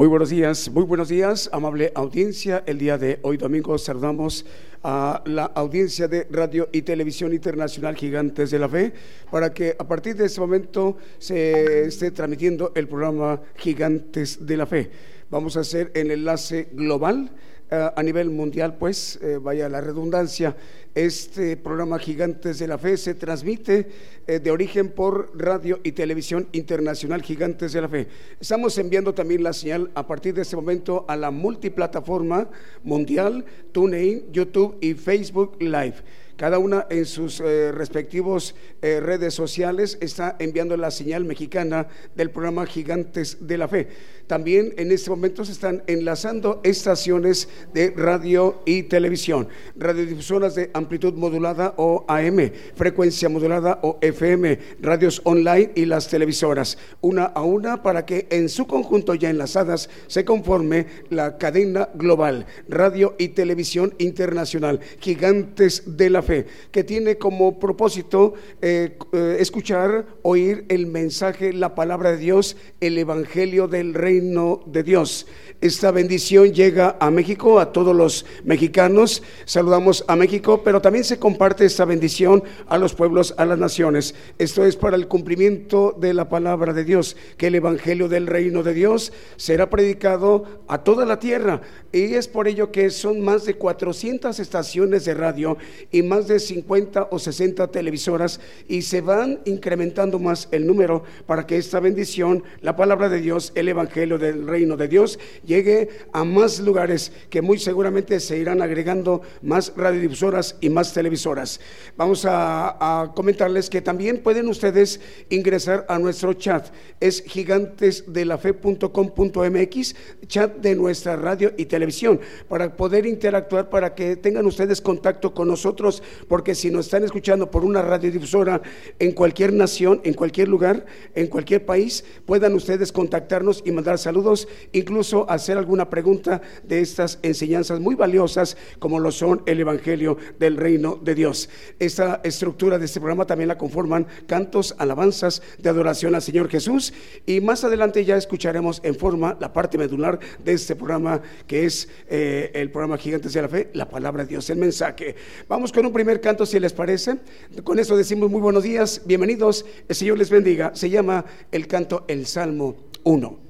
Muy buenos días, muy buenos días, amable audiencia. El día de hoy domingo saludamos a la audiencia de Radio y Televisión Internacional Gigantes de la Fe para que a partir de este momento se esté transmitiendo el programa Gigantes de la Fe. Vamos a hacer el enlace global a nivel mundial, pues, eh, vaya la redundancia, este programa Gigantes de la Fe se transmite eh, de origen por radio y televisión internacional Gigantes de la Fe. Estamos enviando también la señal a partir de este momento a la multiplataforma mundial, TuneIn, YouTube y Facebook Live cada una en sus eh, respectivos eh, redes sociales está enviando la señal mexicana del programa Gigantes de la Fe. También en este momento se están enlazando estaciones de radio y televisión, radiodifusoras de amplitud modulada o AM, frecuencia modulada o FM, radios online y las televisoras, una a una para que en su conjunto ya enlazadas se conforme la cadena global, radio y televisión internacional, Gigantes de la Fe que tiene como propósito eh, eh, escuchar, oír el mensaje, la palabra de Dios, el Evangelio del reino de Dios. Esta bendición llega a México, a todos los mexicanos. Saludamos a México, pero también se comparte esta bendición a los pueblos, a las naciones. Esto es para el cumplimiento de la palabra de Dios, que el Evangelio del reino de Dios será predicado a toda la tierra. Y es por ello que son más de 400 estaciones de radio y más de 50 o 60 televisoras y se van incrementando más el número para que esta bendición, la palabra de Dios, el Evangelio del reino de Dios, llegue a más lugares que muy seguramente se irán agregando más radiodifusoras y más televisoras. Vamos a, a comentarles que también pueden ustedes ingresar a nuestro chat, es gigantesdelafe.com.mx, chat de nuestra radio y televisión, para poder interactuar, para que tengan ustedes contacto con nosotros, porque si nos están escuchando por una radiodifusora en cualquier nación, en cualquier lugar, en cualquier país, puedan ustedes contactarnos y mandar saludos, incluso hacer alguna pregunta de estas enseñanzas muy valiosas como lo son el Evangelio del Reino de Dios. Esta estructura de este programa también la conforman cantos, alabanzas de adoración al Señor Jesús y más adelante ya escucharemos en forma la parte medular de este programa que es eh, el programa Gigantes de la Fe, la palabra de Dios, el mensaje. Vamos con un primer canto, si les parece. Con eso decimos muy buenos días, bienvenidos, el Señor les bendiga. Se llama el canto El Salmo 1.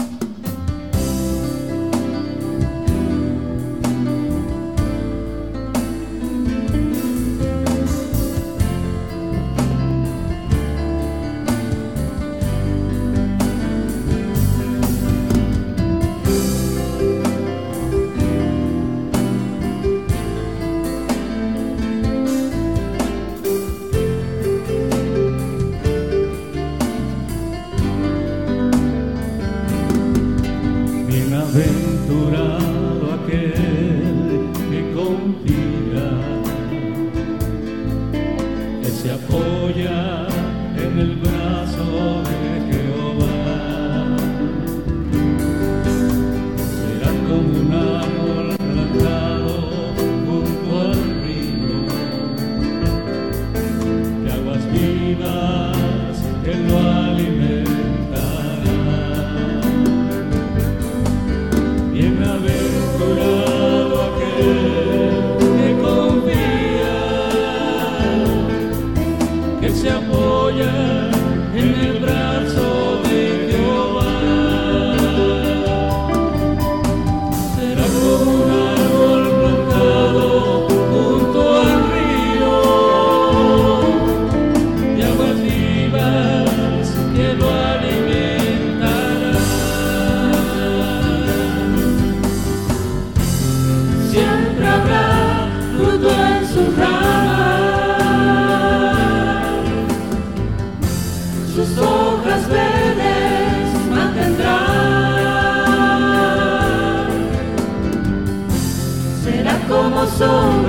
え? Sombra para el cansado viajero, soul.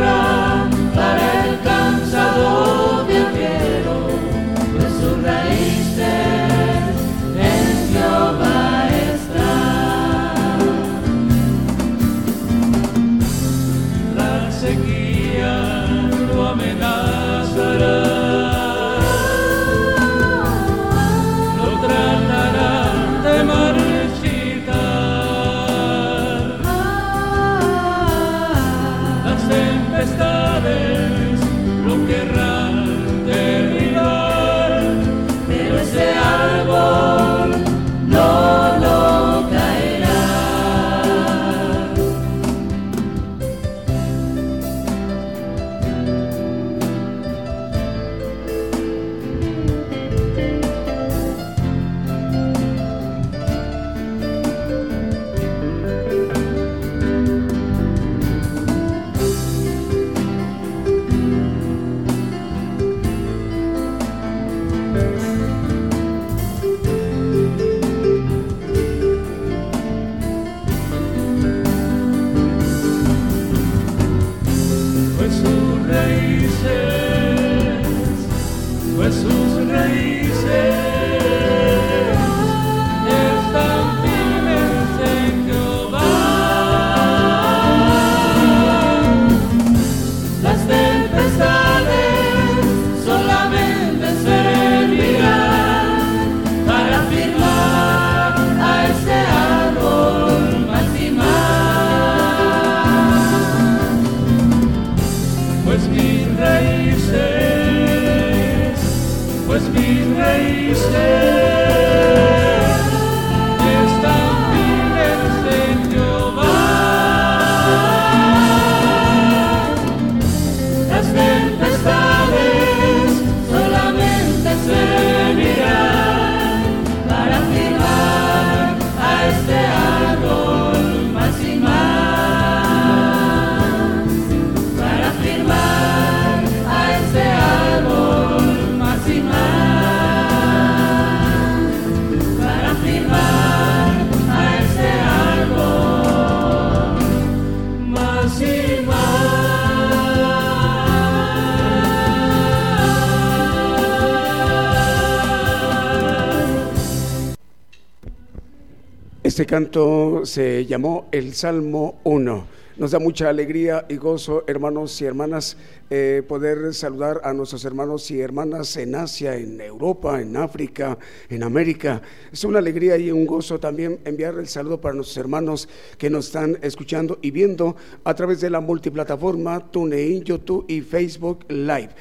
Este canto se llamó el Salmo 1. Nos da mucha alegría y gozo, hermanos y hermanas, eh, poder saludar a nuestros hermanos y hermanas en Asia, en Europa, en África, en América. Es una alegría y un gozo también enviar el saludo para nuestros hermanos que nos están escuchando y viendo a través de la multiplataforma TuneIn, YouTube y Facebook Live.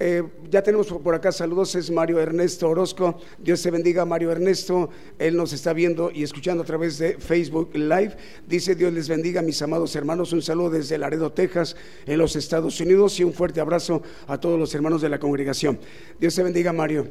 Eh, ya tenemos por acá saludos, es Mario Ernesto Orozco. Dios te bendiga, Mario Ernesto. Él nos está viendo y escuchando a través de Facebook Live. Dice Dios les bendiga, mis amados hermanos. Un saludo desde Laredo, Texas, en los Estados Unidos y un fuerte abrazo a todos los hermanos de la congregación. Dios te bendiga, Mario.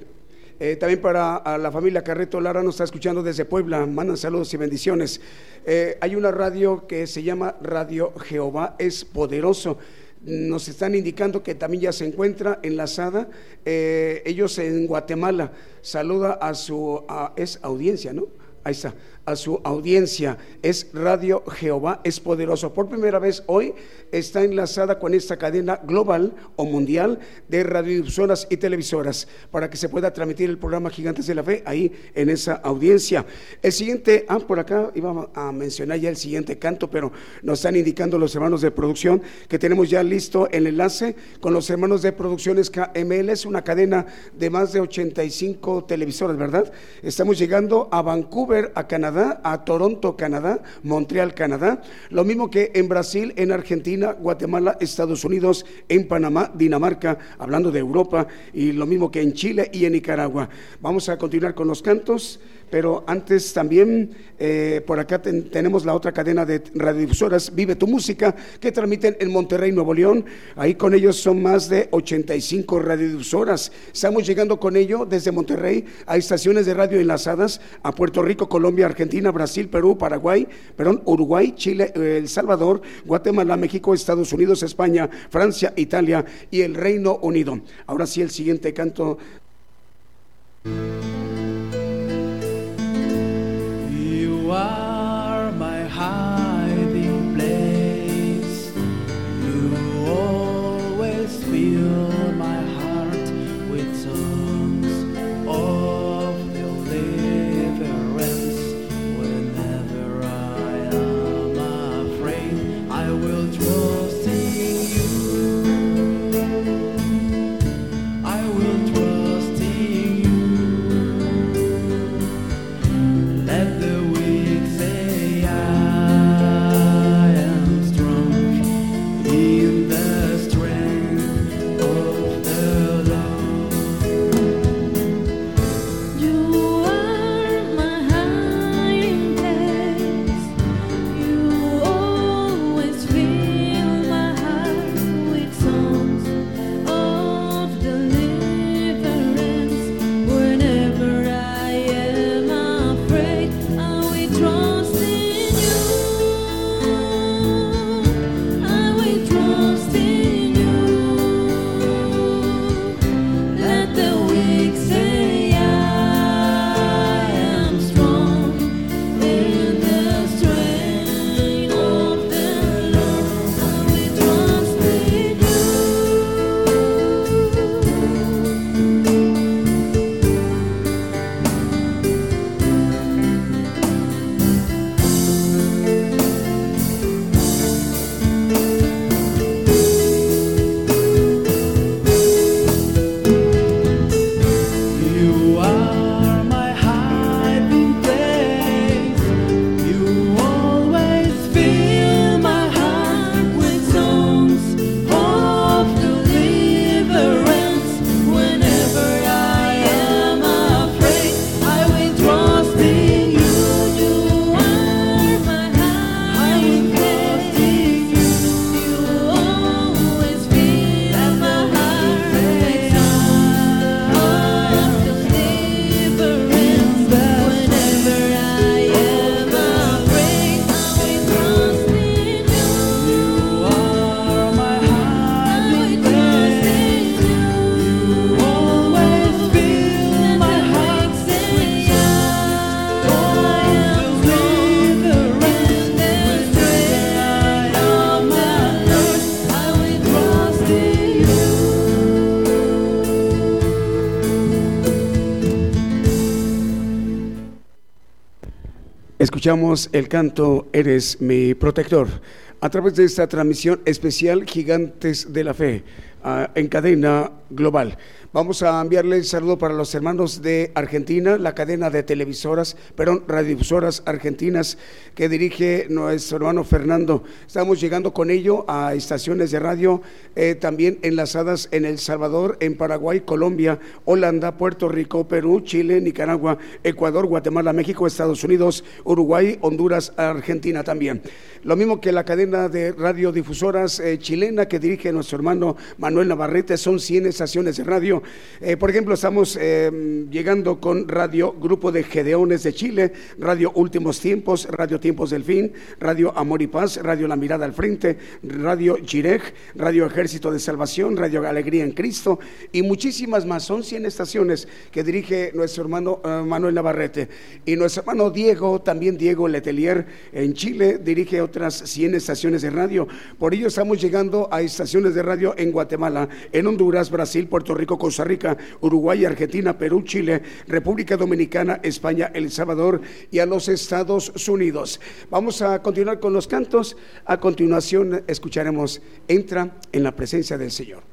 Eh, también para la familia Carreto Lara nos está escuchando desde Puebla. Mandan saludos y bendiciones. Eh, hay una radio que se llama Radio Jehová es Poderoso nos están indicando que también ya se encuentra enlazada. Eh, ellos en Guatemala saluda a su es audiencia, ¿no? Ahí está a su audiencia. Es Radio Jehová, es poderoso. Por primera vez hoy está enlazada con esta cadena global o mundial de radiodifusoras y televisoras para que se pueda transmitir el programa Gigantes de la Fe ahí en esa audiencia. El siguiente, ah, por acá iba a mencionar ya el siguiente canto, pero nos están indicando los hermanos de producción que tenemos ya listo el enlace con los hermanos de producciones KML, es una cadena de más de 85 televisoras, ¿verdad? Estamos llegando a Vancouver, a Canadá a Toronto, Canadá, Montreal, Canadá, lo mismo que en Brasil, en Argentina, Guatemala, Estados Unidos, en Panamá, Dinamarca, hablando de Europa, y lo mismo que en Chile y en Nicaragua. Vamos a continuar con los cantos. Pero antes también eh, por acá tenemos la otra cadena de radiodifusoras, Vive tu Música, que transmiten en Monterrey, Nuevo León. Ahí con ellos son más de 85 radiodifusoras. Estamos llegando con ello desde Monterrey a estaciones de radio enlazadas a Puerto Rico, Colombia, Argentina, Brasil, Perú, Paraguay, perdón, Uruguay, Chile, El Salvador, Guatemala, México, Estados Unidos, España, Francia, Italia y el Reino Unido. Ahora sí, el siguiente canto. why. Escuchamos el canto Eres mi protector a través de esta transmisión especial Gigantes de la Fe en cadena global. Vamos a enviarle el saludo para los hermanos de Argentina, la cadena de televisoras, perdón, radiodifusoras argentinas que dirige nuestro hermano Fernando. Estamos llegando con ello a estaciones de radio eh, también enlazadas en El Salvador, en Paraguay, Colombia, Holanda, Puerto Rico, Perú, Chile, Nicaragua, Ecuador, Guatemala, México, Estados Unidos, Uruguay, Honduras, Argentina también. Lo mismo que la cadena de radiodifusoras eh, chilena que dirige nuestro hermano Manuel Navarrete, son 100 estaciones de radio eh, por ejemplo, estamos eh, llegando con Radio Grupo de Gedeones de Chile, Radio Últimos Tiempos, Radio Tiempos del Fin, Radio Amor y Paz, Radio La Mirada al Frente, Radio Gireg, Radio Ejército de Salvación, Radio Alegría en Cristo y muchísimas más. Son 100 estaciones que dirige nuestro hermano uh, Manuel Navarrete. Y nuestro hermano Diego, también Diego Letelier, en Chile, dirige otras 100 estaciones de radio. Por ello estamos llegando a estaciones de radio en Guatemala, en Honduras, Brasil, Puerto Rico, Costa Rica, Uruguay, Argentina, Perú, Chile, República Dominicana, España, El Salvador y a los Estados Unidos. Vamos a continuar con los cantos. A continuación escucharemos Entra en la presencia del Señor.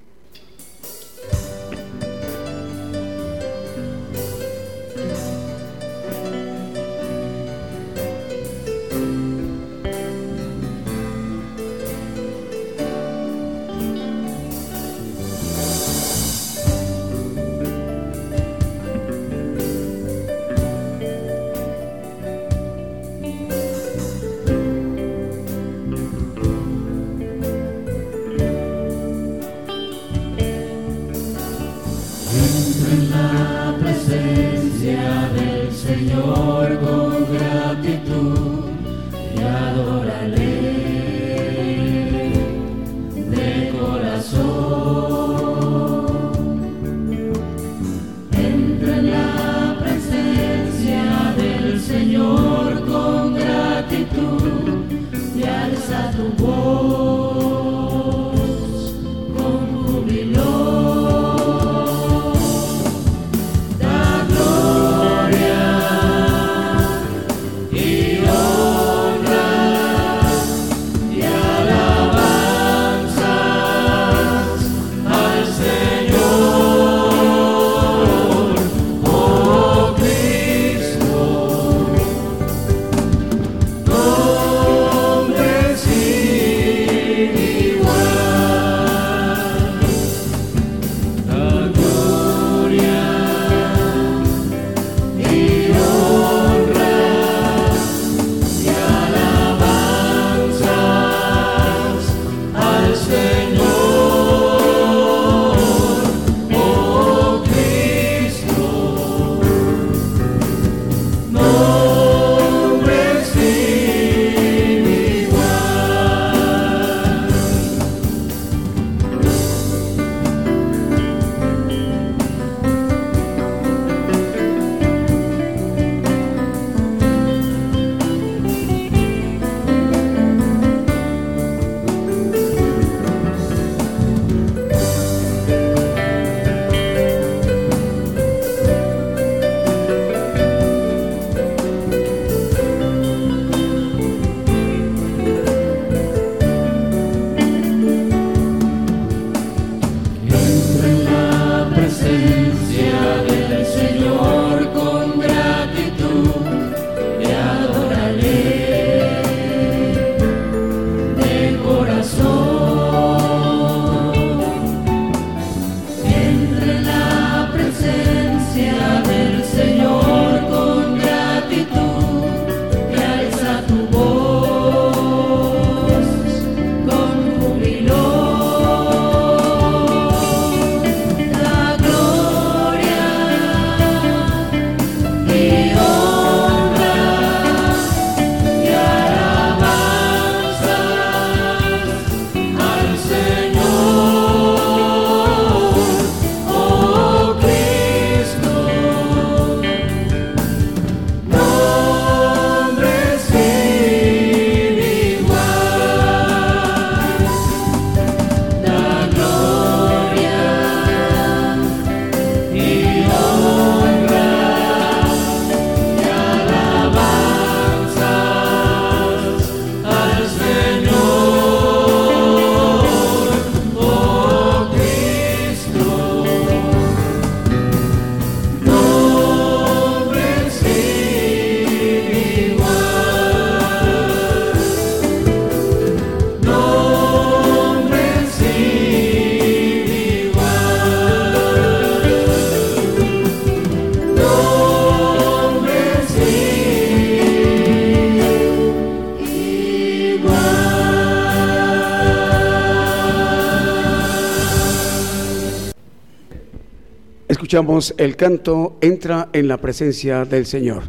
Escuchamos el canto Entra en la presencia del Señor.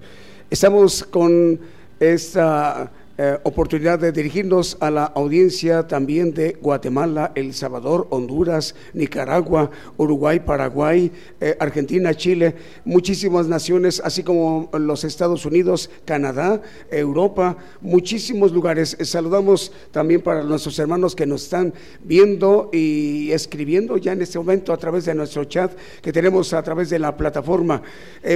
Estamos con esta eh, oportunidad de dirigirnos a la audiencia también de Guatemala, El Salvador, Honduras, Nicaragua, Uruguay, Paraguay, eh, Argentina, Chile, muchísimas naciones, así como los Estados Unidos, Canadá, Europa, muchísimos lugares. Eh, saludamos también para nuestros hermanos que nos están viendo y escribiendo ya en este momento a través de nuestro chat que tenemos a través de la plataforma.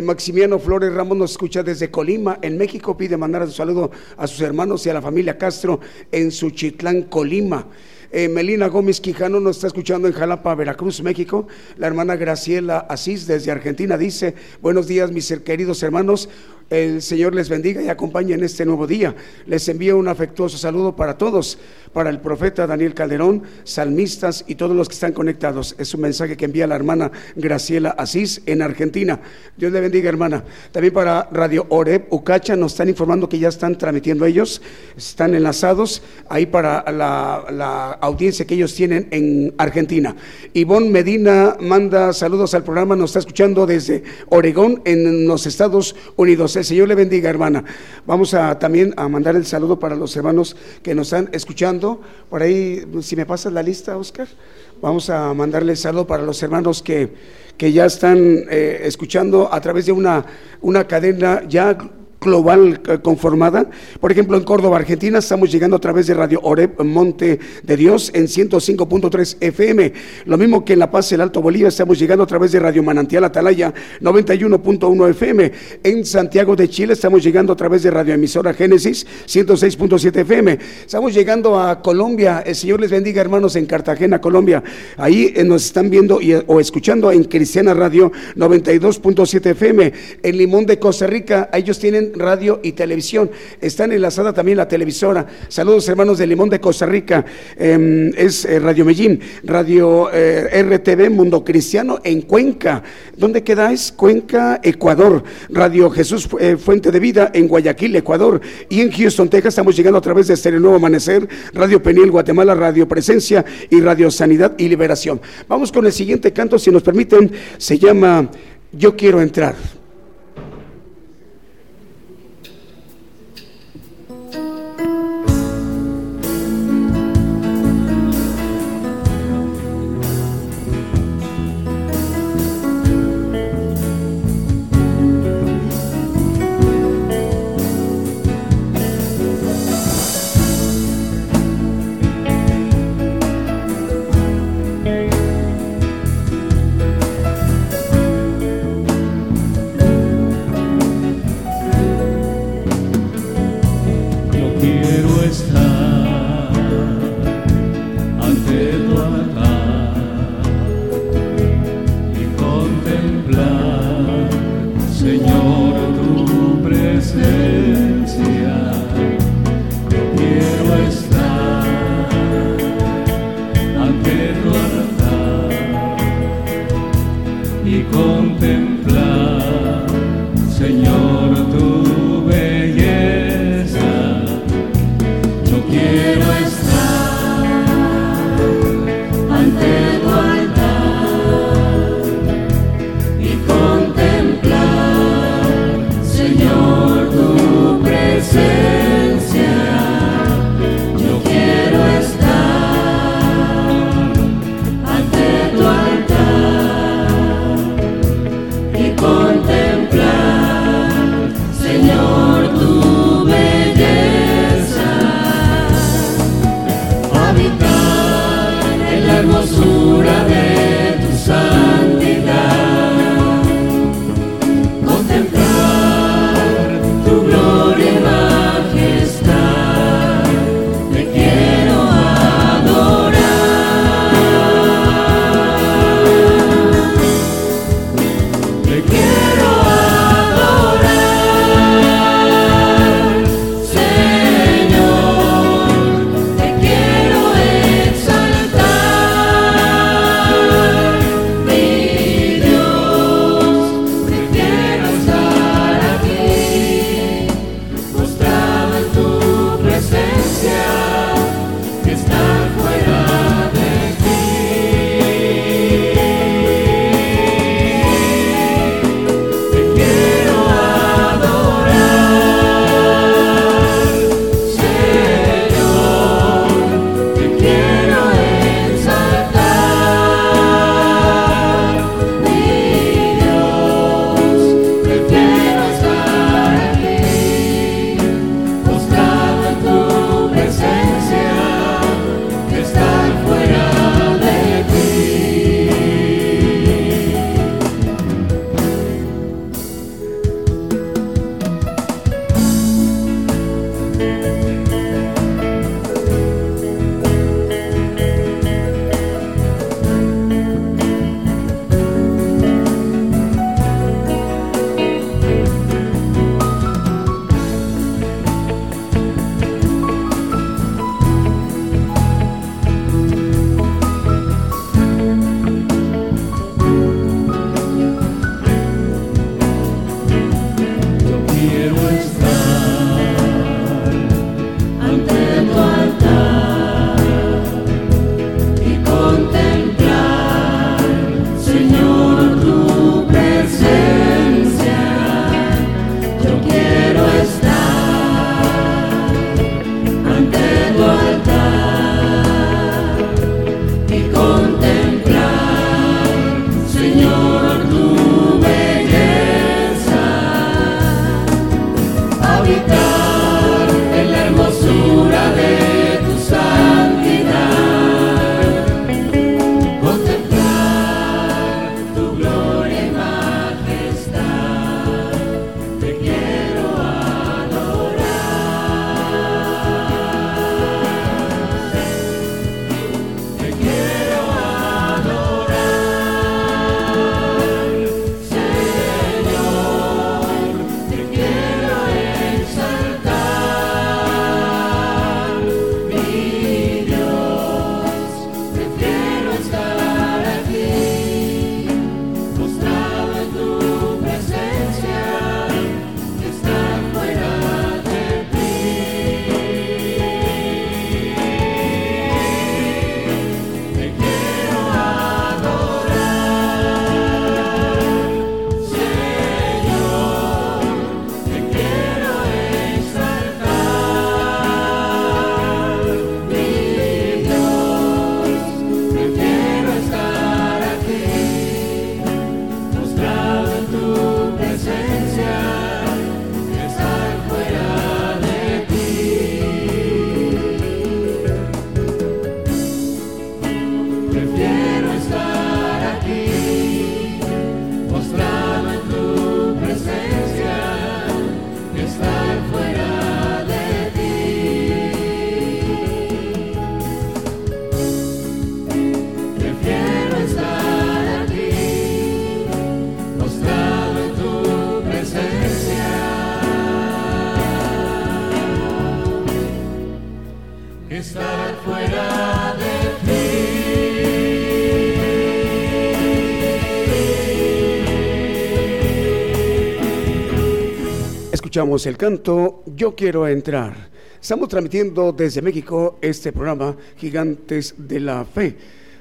Maximiano Flores Ramos nos escucha desde Colima, en México, pide mandar un saludo a sus hermanos y a la familia Castro en Suchitlán, Colima. Eh, Melina Gómez Quijano nos está escuchando en Jalapa, Veracruz, México. La hermana Graciela Asís desde Argentina dice, buenos días mis queridos hermanos, el Señor les bendiga y acompañe en este nuevo día. Les envío un afectuoso saludo para todos, para el profeta Daniel Calderón, salmistas y todos los que están conectados. Es un mensaje que envía la hermana Graciela Asís en Argentina. Dios le bendiga, hermana. También para Radio Oreb Ucacha nos están informando que ya están transmitiendo ellos, están enlazados ahí para la, la audiencia que ellos tienen en Argentina. Ivonne Medina manda saludos al programa, nos está escuchando desde Oregón, en los Estados Unidos. El Señor le bendiga, hermana. Vamos a también a mandar el saludo para los hermanos que nos están escuchando. Por ahí, si me pasas la lista, Oscar, vamos a mandarle el saludo para los hermanos que, que ya están eh, escuchando a través de una, una cadena ya global eh, conformada. Por ejemplo, en Córdoba, Argentina, estamos llegando a través de Radio Oreb Monte de Dios en 105.3 FM. Lo mismo que en La Paz, el Alto Bolivia, estamos llegando a través de Radio Manantial Atalaya 91.1 FM. En Santiago de Chile estamos llegando a través de Radio Emisora Génesis 106.7 FM. Estamos llegando a Colombia. El Señor les bendiga, hermanos, en Cartagena, Colombia. Ahí eh, nos están viendo y, o escuchando en Cristiana Radio 92.7 FM. En Limón de Costa Rica, ellos tienen radio y televisión. Están enlazada también la televisora. Saludos hermanos de Limón de Costa Rica. Em, es eh, Radio Medellín, Radio eh, RTV Mundo Cristiano en Cuenca. ¿Dónde quedáis? Cuenca, Ecuador. Radio Jesús eh, Fuente de Vida en Guayaquil, Ecuador. Y en Houston, Texas estamos llegando a través de este Nuevo Amanecer, Radio Peniel Guatemala, Radio Presencia y Radio Sanidad y Liberación. Vamos con el siguiente canto, si nos permiten. Se llama Yo quiero entrar. Escuchamos el canto Yo quiero entrar. Estamos transmitiendo desde México este programa Gigantes de la Fe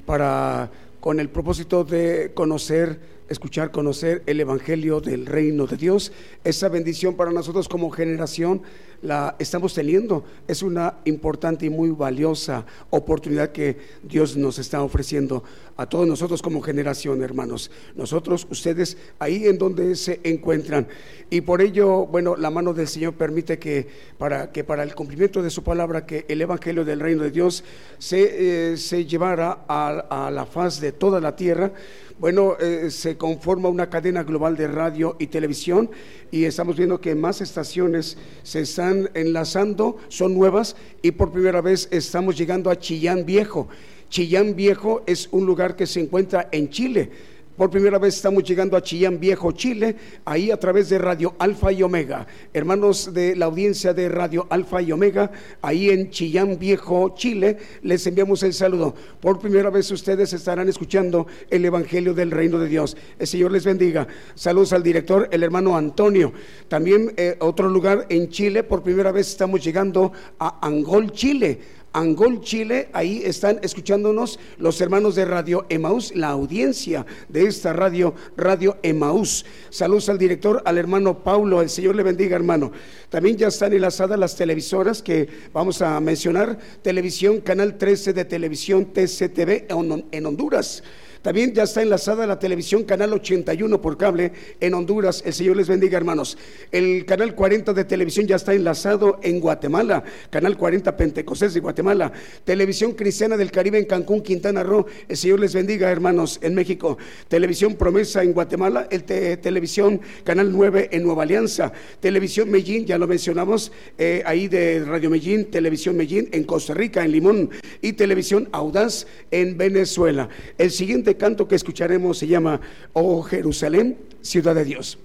para con el propósito de conocer escuchar, conocer el Evangelio del Reino de Dios. Esa bendición para nosotros como generación la estamos teniendo. Es una importante y muy valiosa oportunidad que Dios nos está ofreciendo a todos nosotros como generación, hermanos. Nosotros, ustedes, ahí en donde se encuentran. Y por ello, bueno, la mano del Señor permite que para, que para el cumplimiento de su palabra, que el Evangelio del Reino de Dios se, eh, se llevara a, a la faz de toda la tierra bueno, eh, se conforma una cadena global de radio y televisión y estamos viendo que más estaciones se están enlazando, son nuevas y por primera vez estamos llegando a Chillán Viejo. Chillán Viejo es un lugar que se encuentra en Chile por primera vez estamos llegando a Chillán Viejo, Chile, ahí a través de Radio Alfa y Omega. Hermanos de la audiencia de Radio Alfa y Omega, ahí en Chillán Viejo, Chile, les enviamos el saludo. Por primera vez ustedes estarán escuchando el Evangelio del Reino de Dios. El Señor les bendiga. Saludos al director, el hermano Antonio. También eh, otro lugar en Chile, por primera vez estamos llegando a Angol, Chile Angol, Chile. Ahí están escuchándonos los hermanos de Radio Emaús, la audiencia de esta radio, Radio Emaús. Saludos al director, al hermano Paulo. El Señor le bendiga, hermano. También ya están enlazadas las televisoras que vamos a mencionar. Televisión, Canal 13 de Televisión TCTV en Honduras. También ya está enlazada la televisión Canal 81 por cable en Honduras. El Señor les bendiga, hermanos. El Canal 40 de televisión ya está enlazado en Guatemala. Canal 40 Pentecostés de Guatemala. Televisión Cristiana del Caribe en Cancún, Quintana Roo. El Señor les bendiga, hermanos, en México. Televisión Promesa en Guatemala. El Televisión Canal 9 en Nueva Alianza. Televisión Medellín, ya lo mencionamos, eh, ahí de Radio Medellín. Televisión Medellín en Costa Rica, en Limón. Y Televisión Audaz en Venezuela. El siguiente canto que escucharemos se llama Oh Jerusalén, ciudad de Dios.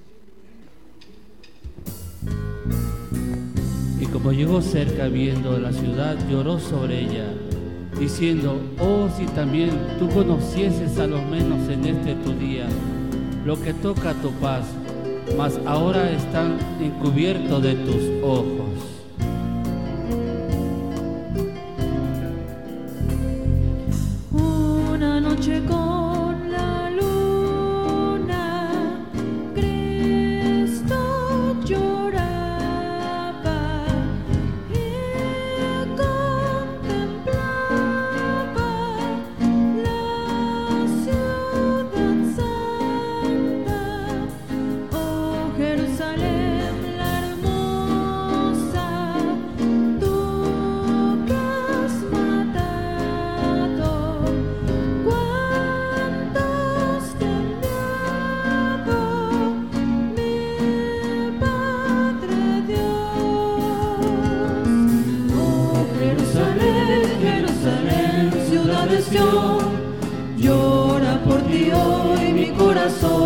Y como llegó cerca viendo la ciudad, lloró sobre ella, diciendo, oh si también tú conocieses a lo menos en este tu día lo que toca a tu paz, mas ahora están encubiertos de tus ojos. Una noche con llora por ti hoy mi corazón.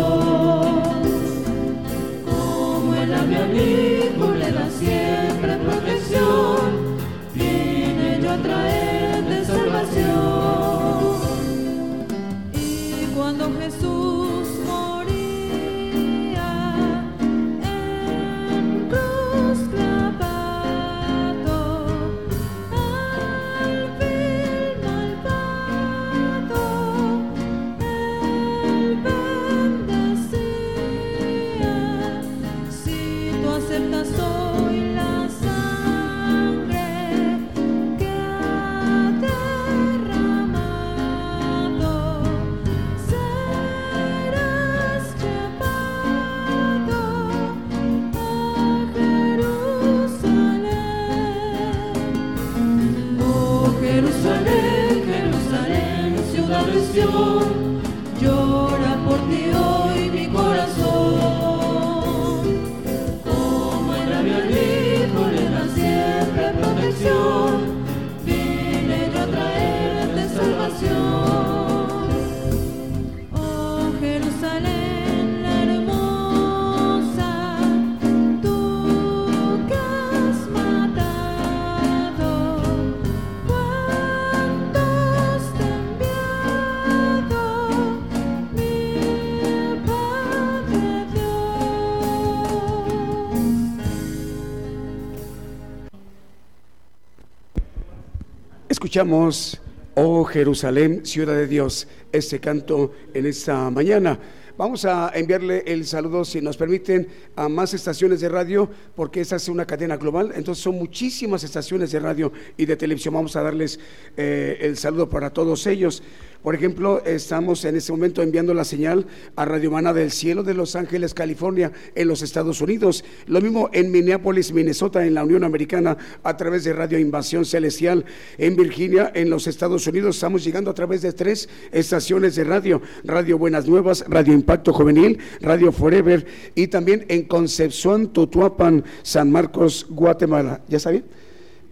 Escuchamos, oh Jerusalén, ciudad de Dios, este canto en esta mañana. Vamos a enviarle el saludo, si nos permiten, a más estaciones de radio, porque esta es una cadena global, entonces son muchísimas estaciones de radio y de televisión. Vamos a darles eh, el saludo para todos ellos. Por ejemplo, estamos en este momento enviando la señal a Radio Mana del Cielo de Los Ángeles, California, en los Estados Unidos. Lo mismo en Minneapolis, Minnesota, en la Unión Americana, a través de Radio Invasión Celestial. En Virginia, en los Estados Unidos, estamos llegando a través de tres estaciones de radio. Radio Buenas Nuevas, Radio Impacto Juvenil, Radio Forever y también en Concepción, Tutuapan, San Marcos, Guatemala. ¿Ya está bien?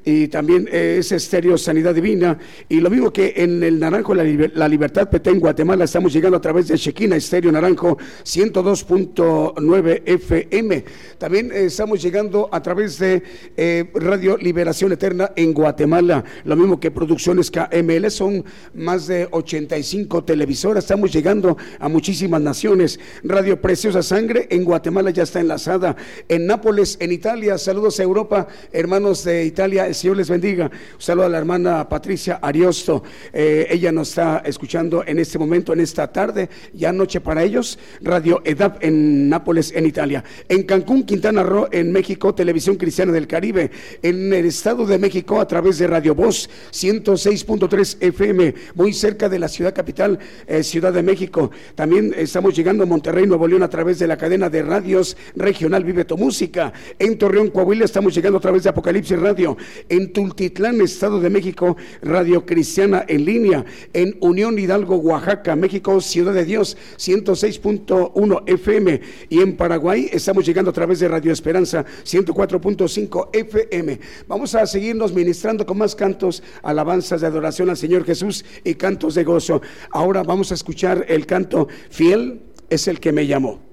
Y también eh, es Estéreo Sanidad Divina. Y lo mismo que en el Naranjo, la, Liber- la Libertad Petén, Guatemala, estamos llegando a través de Chequina Estéreo Naranjo 102.9 FM. También eh, estamos llegando a través de eh, Radio Liberación Eterna en Guatemala. Lo mismo que Producciones KML, son más de 85 televisoras. Estamos llegando a muchísimas naciones. Radio Preciosa Sangre en Guatemala ya está enlazada. En Nápoles, en Italia, saludos a Europa, hermanos de Italia, el Señor les bendiga. Un saludo a la hermana Patricia Ariosto. Eh, ella nos está escuchando en este momento, en esta tarde, ya noche para ellos. Radio EDAP en Nápoles, en Italia. En Cancún, Quintana Roo, en México, Televisión Cristiana del Caribe. En el Estado de México, a través de Radio Voz 106.3 FM, muy cerca de la ciudad capital, eh, Ciudad de México. También estamos llegando a Monterrey, Nuevo León, a través de la cadena de radios regional Vive tu Música. En Torreón, Coahuila, estamos llegando a través de Apocalipsis Radio. En Tultitlán, Estado de México, Radio Cristiana en línea. En Unión Hidalgo, Oaxaca, México, Ciudad de Dios, 106.1 FM. Y en Paraguay estamos llegando a través de Radio Esperanza, 104.5 FM. Vamos a seguirnos ministrando con más cantos, alabanzas de adoración al Señor Jesús y cantos de gozo. Ahora vamos a escuchar el canto Fiel es el que me llamó.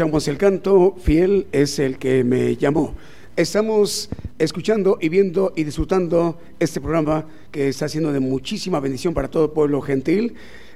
Escuchamos el canto, fiel es el que me llamó. Estamos escuchando y viendo y disfrutando este programa que está siendo de muchísima bendición para todo el pueblo gentil,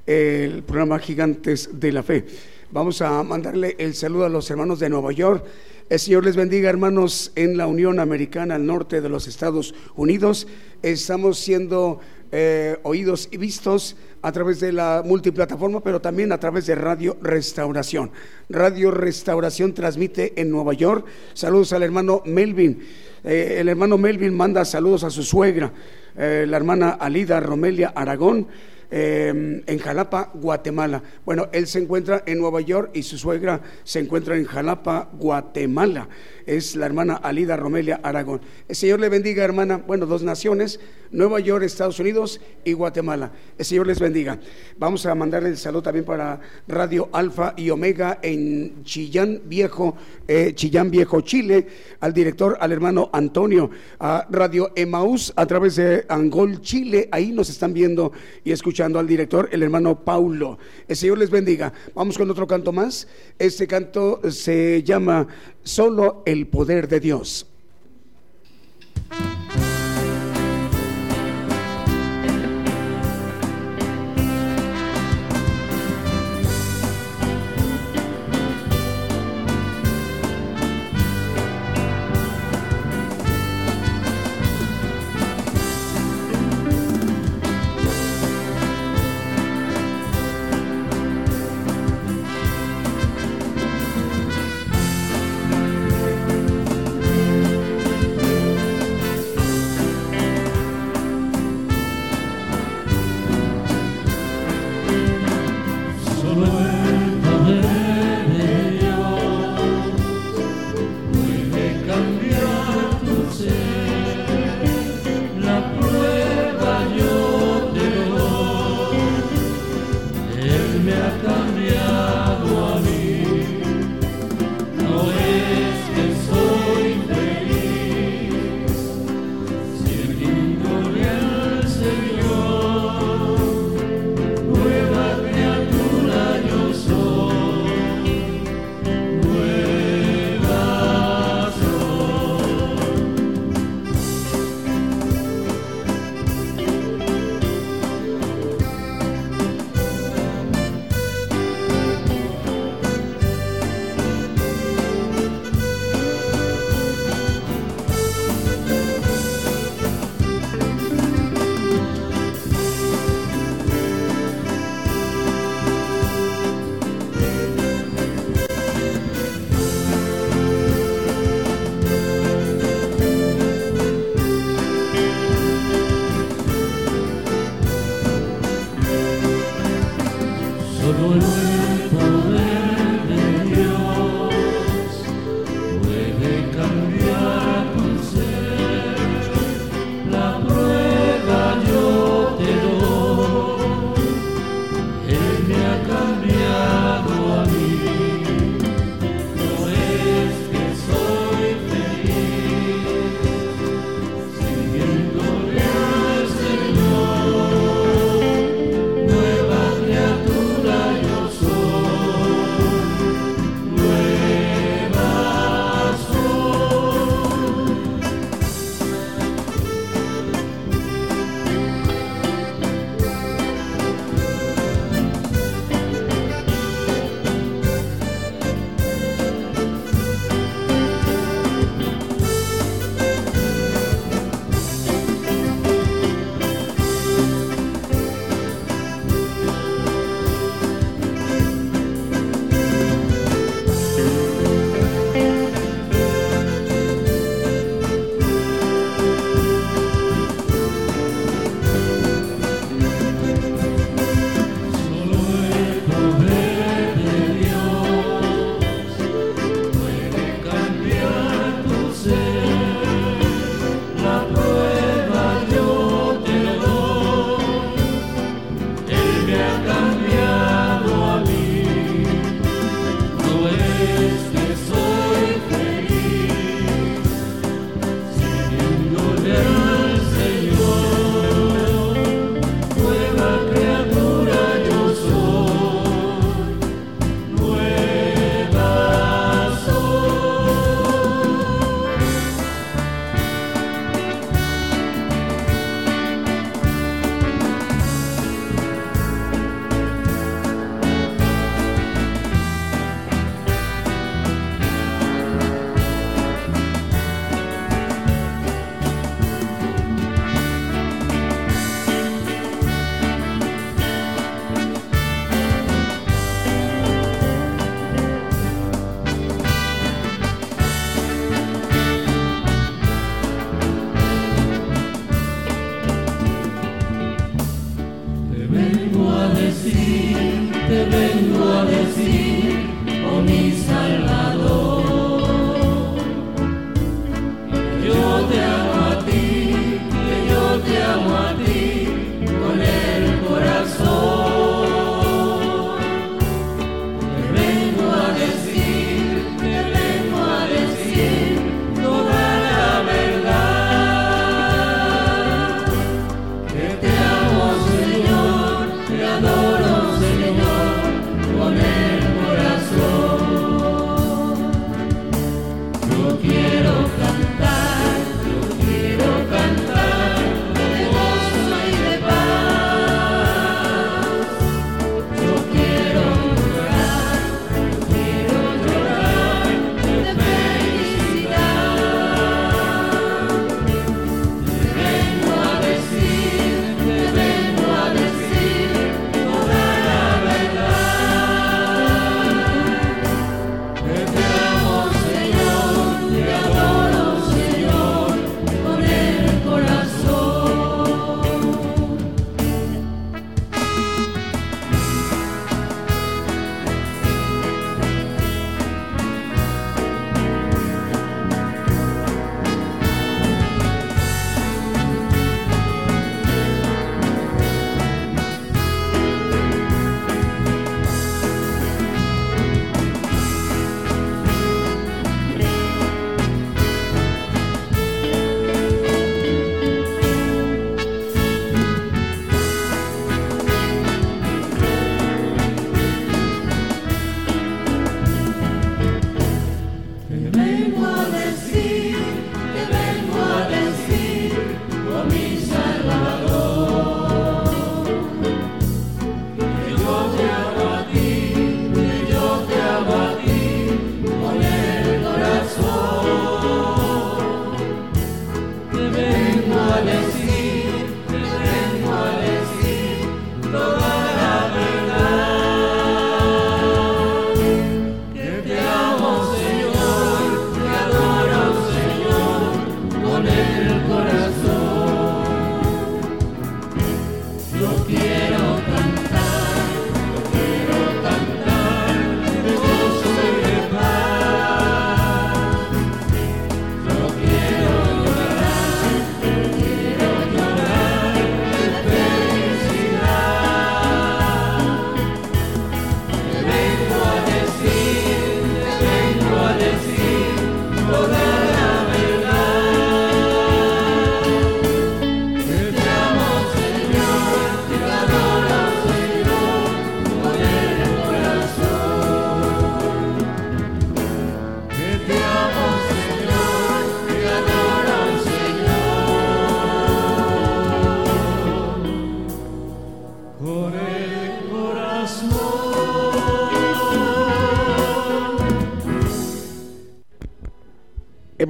el programa Gigantes de la Fe. Vamos a mandarle el saludo a los hermanos de Nueva York. El Señor les bendiga, hermanos, en la Unión Americana al norte de los Estados Unidos. Estamos siendo eh, oídos y vistos a través de la multiplataforma, pero también a través de Radio Restauración. Radio Restauración transmite en Nueva York. Saludos al hermano Melvin. Eh, el hermano Melvin manda saludos a su suegra, eh, la hermana Alida Romelia Aragón. Eh, en Jalapa, Guatemala. Bueno, él se encuentra en Nueva York y su suegra se encuentra en Jalapa, Guatemala. Es la hermana Alida Romelia Aragón. El Señor le bendiga, hermana. Bueno, dos naciones, Nueva York, Estados Unidos y Guatemala. El Señor les bendiga. Vamos a mandarle el saludo también para Radio Alfa y Omega en Chillán Viejo, eh, Chillán Viejo, Chile, al director, al hermano Antonio, a Radio Emaús a través de Angol, Chile. Ahí nos están viendo y escuchando al director, el hermano Paulo. El Señor les bendiga. Vamos con otro canto más. Este canto se llama Solo el poder de Dios.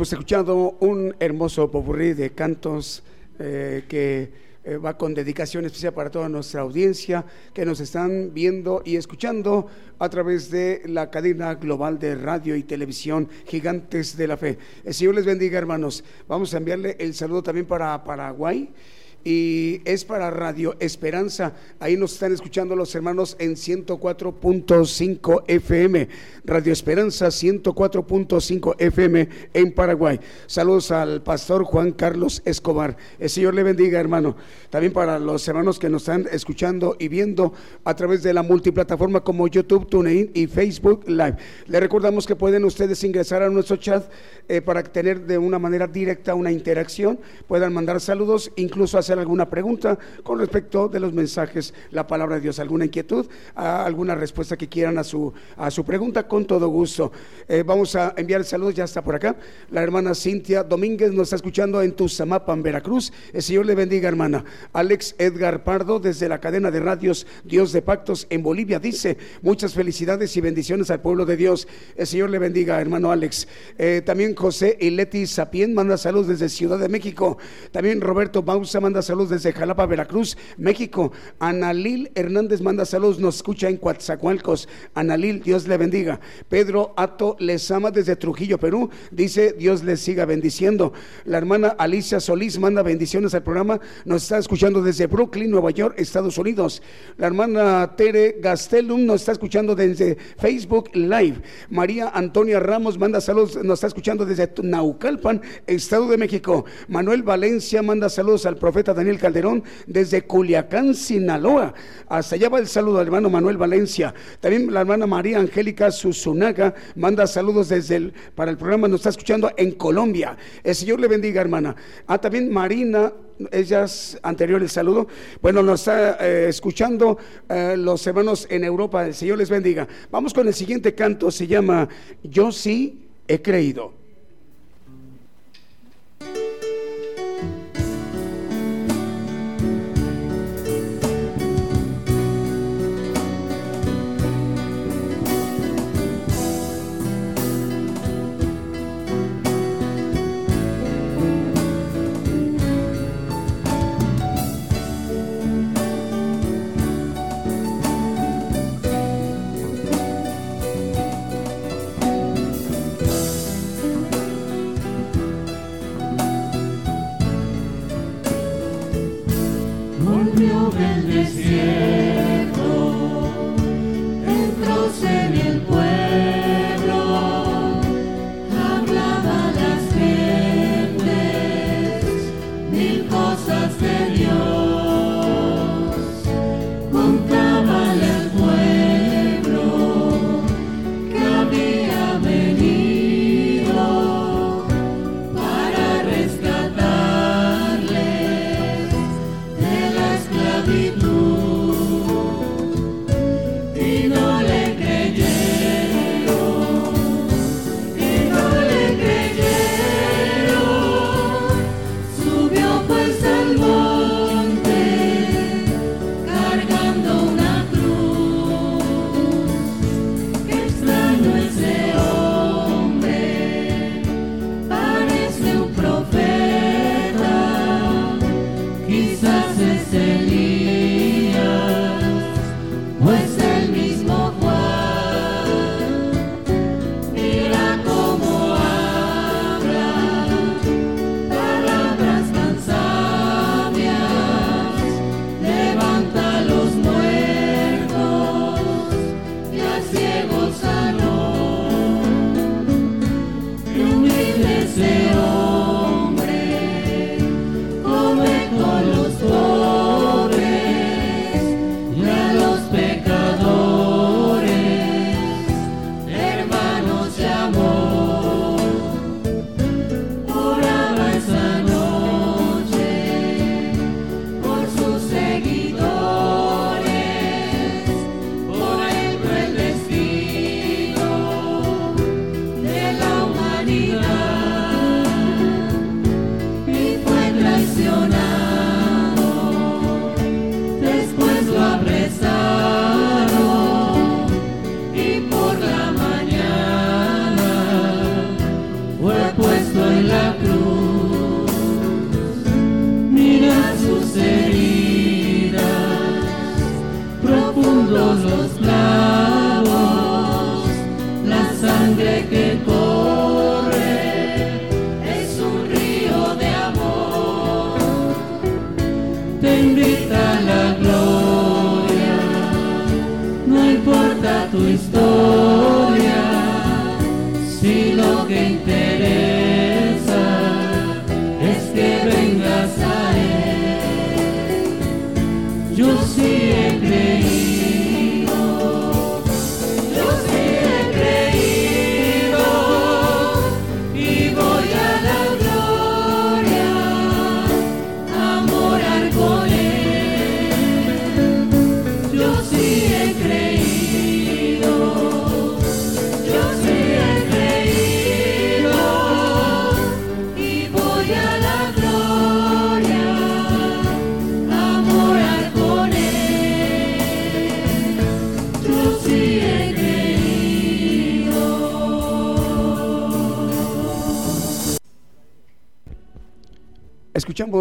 Hemos escuchado un hermoso popurrí de cantos eh, que eh, va con dedicación especial para toda nuestra audiencia que nos están viendo y escuchando a través de la cadena global de radio y televisión Gigantes de la Fe. El Señor les bendiga, hermanos. Vamos a enviarle el saludo también para Paraguay y es para Radio Esperanza. Ahí nos están escuchando los hermanos en 104.5 FM. Radio Esperanza 104.5 FM en Paraguay. Saludos al pastor Juan Carlos Escobar. El Señor le bendiga, hermano. También para los hermanos que nos están escuchando y viendo a través de la multiplataforma como YouTube, TuneIn y Facebook Live. Le recordamos que pueden ustedes ingresar a nuestro chat eh, para tener de una manera directa una interacción. Puedan mandar saludos, incluso hacer alguna pregunta con respecto de los mensajes, la palabra de Dios, alguna inquietud, alguna respuesta que quieran a su, a su pregunta, con todo gusto. Eh, vamos a enviar saludos, ya está por acá. La hermana Cintia Domínguez nos está escuchando en Tuzamapan, Veracruz. El Señor le bendiga, hermana. Alex Edgar Pardo, desde la cadena de radios Dios de Pactos en Bolivia, dice, muchas felicidades y bendiciones al pueblo de Dios. El Señor le bendiga, hermano Alex. Eh, también José y Leti Sapien manda saludos desde Ciudad de México. También Roberto Bausa manda saludos desde Jalapa, Veracruz, México. Analil Hernández manda saludos, nos escucha en Coatzacoalcos. Analil, Dios le bendiga. Pedro Ato Lezama desde Trujillo, Perú, dice Dios les siga bendiciendo. La hermana Alicia Solís manda bendiciones al programa, nos está escuchando desde Brooklyn, Nueva York, Estados Unidos. La hermana Tere Gastelum nos está escuchando desde Facebook Live. María Antonia Ramos manda saludos, nos está escuchando desde Naucalpan, Estado de México. Manuel Valencia manda saludos al profeta Daniel Calderón desde Culiacán, Sinaloa. Hasta allá va el saludo al hermano Manuel Valencia. También la hermana María Angélica Susunaga manda saludos desde el, para el programa, nos está escuchando en Colombia. El Señor le bendiga, hermana. Ah, también Marina ellas anterior el saludo. Bueno, nos está eh, escuchando eh, los hermanos en Europa. El Señor les bendiga. Vamos con el siguiente canto. Se llama Yo sí he creído.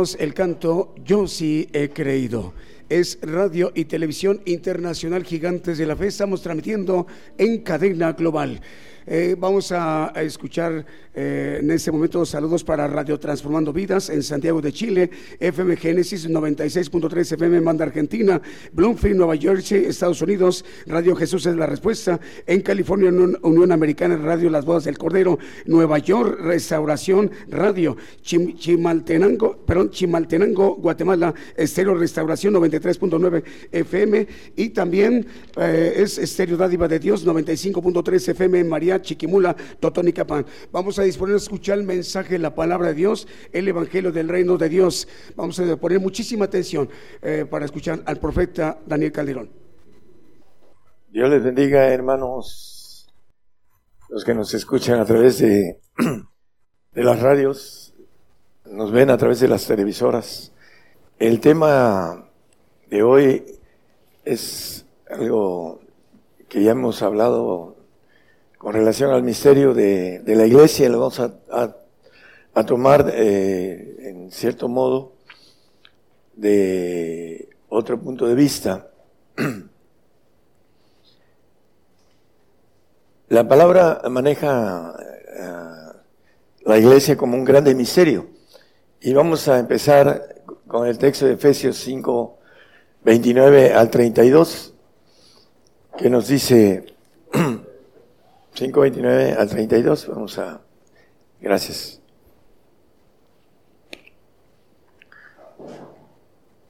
El canto Yo sí he creído. Es Radio y Televisión Internacional Gigantes de la Fe. Estamos transmitiendo en cadena global. Eh, vamos a, escuchar eh, en este momento saludos para Radio Transformando Vidas en Santiago de Chile, FM Génesis 96.3 FM Manda Argentina, Bloomfield, Nueva Jersey, Estados Unidos, Radio Jesús es la respuesta, en California Unión, Americana, Radio Las Bodas del Cordero, Nueva York, Restauración Radio, Chimaltenango, perdón, Chimaltenango, Guatemala, Estéreo Restauración 93.9 FM y también eh, es Estéreo Dádiva de Dios 95.3 FM María Chiquimula, Totonicapán. Vamos a disponer a escuchar el mensaje, la palabra de Dios, el Evangelio del Reino de Dios. Vamos a poner muchísima atención eh, para escuchar al profeta Daniel Calderón. Dios les bendiga, hermanos, los que nos escuchan a través de, de las radios, nos ven a través de las televisoras. El tema de hoy es algo que ya hemos hablado con relación al misterio de, la iglesia, lo vamos a, tomar eh, en cierto modo de otro punto de vista. La palabra maneja eh, la iglesia como un grande misterio. Y vamos a empezar con el texto de Efesios 5, 29 al 32, que nos dice, 5.29 al 32, vamos a... Gracias.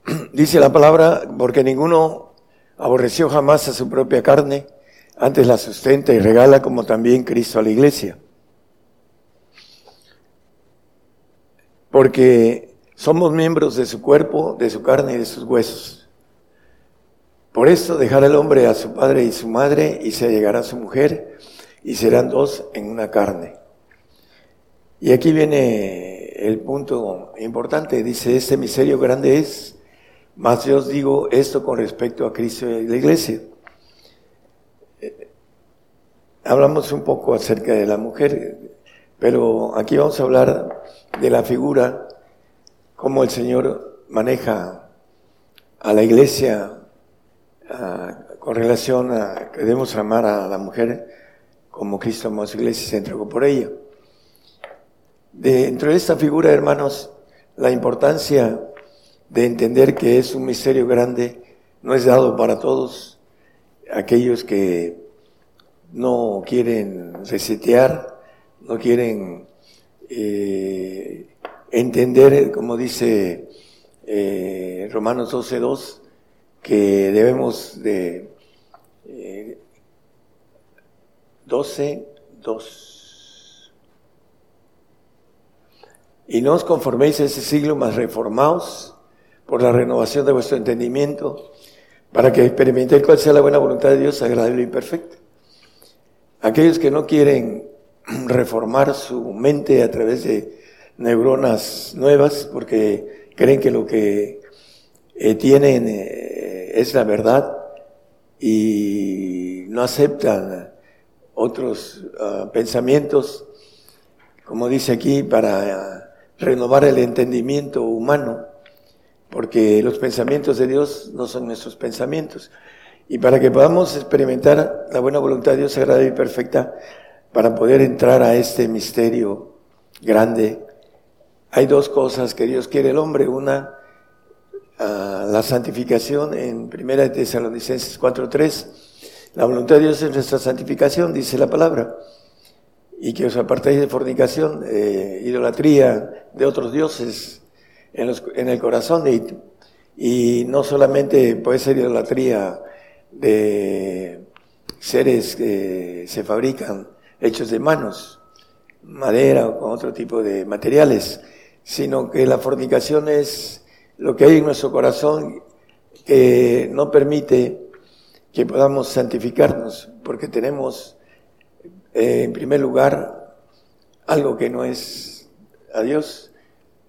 Dice la palabra, porque ninguno aborreció jamás a su propia carne, antes la sustenta y regala como también Cristo a la iglesia. Porque somos miembros de su cuerpo, de su carne y de sus huesos. Por esto dejará el hombre a su padre y su madre y se llegará a su mujer y serán dos en una carne. Y aquí viene el punto importante, dice, este misterio grande es, más yo os digo esto con respecto a Cristo y la iglesia. Eh, hablamos un poco acerca de la mujer, pero aquí vamos a hablar de la figura, cómo el Señor maneja a la iglesia con relación a que debemos amar a la mujer como Cristo amó a su iglesia se entregó por ella. Dentro de esta figura, hermanos, la importancia de entender que es un misterio grande no es dado para todos aquellos que no quieren resetear, no quieren eh, entender, como dice eh, Romanos 12.2, que debemos de eh, 12, 2. Y no os conforméis a ese siglo, mas reformaos por la renovación de vuestro entendimiento, para que experimentéis cuál sea la buena voluntad de Dios, agradable y perfecta. Aquellos que no quieren reformar su mente a través de neuronas nuevas, porque creen que lo que eh, tienen eh, es la verdad y no aceptan otros ah, pensamientos, como dice aquí, para renovar el entendimiento humano, porque los pensamientos de Dios no son nuestros pensamientos. Y para que podamos experimentar la buena voluntad de Dios sagrada y perfecta, para poder entrar a este misterio grande, hay dos cosas que Dios quiere el hombre. Una, ah, la santificación en Primera de Tesalonicenses 4.3, la voluntad de Dios es nuestra santificación, dice la palabra. Y que os apartéis de fornicación, idolatría de otros dioses en, el corazón. Y, y, no solamente puede ser idolatría de seres que se fabrican hechos de manos, madera o con otro tipo de materiales, sino que la fornicación es lo que hay en nuestro corazón que no permite que podamos santificarnos, porque tenemos eh, en primer lugar algo que no es a Dios.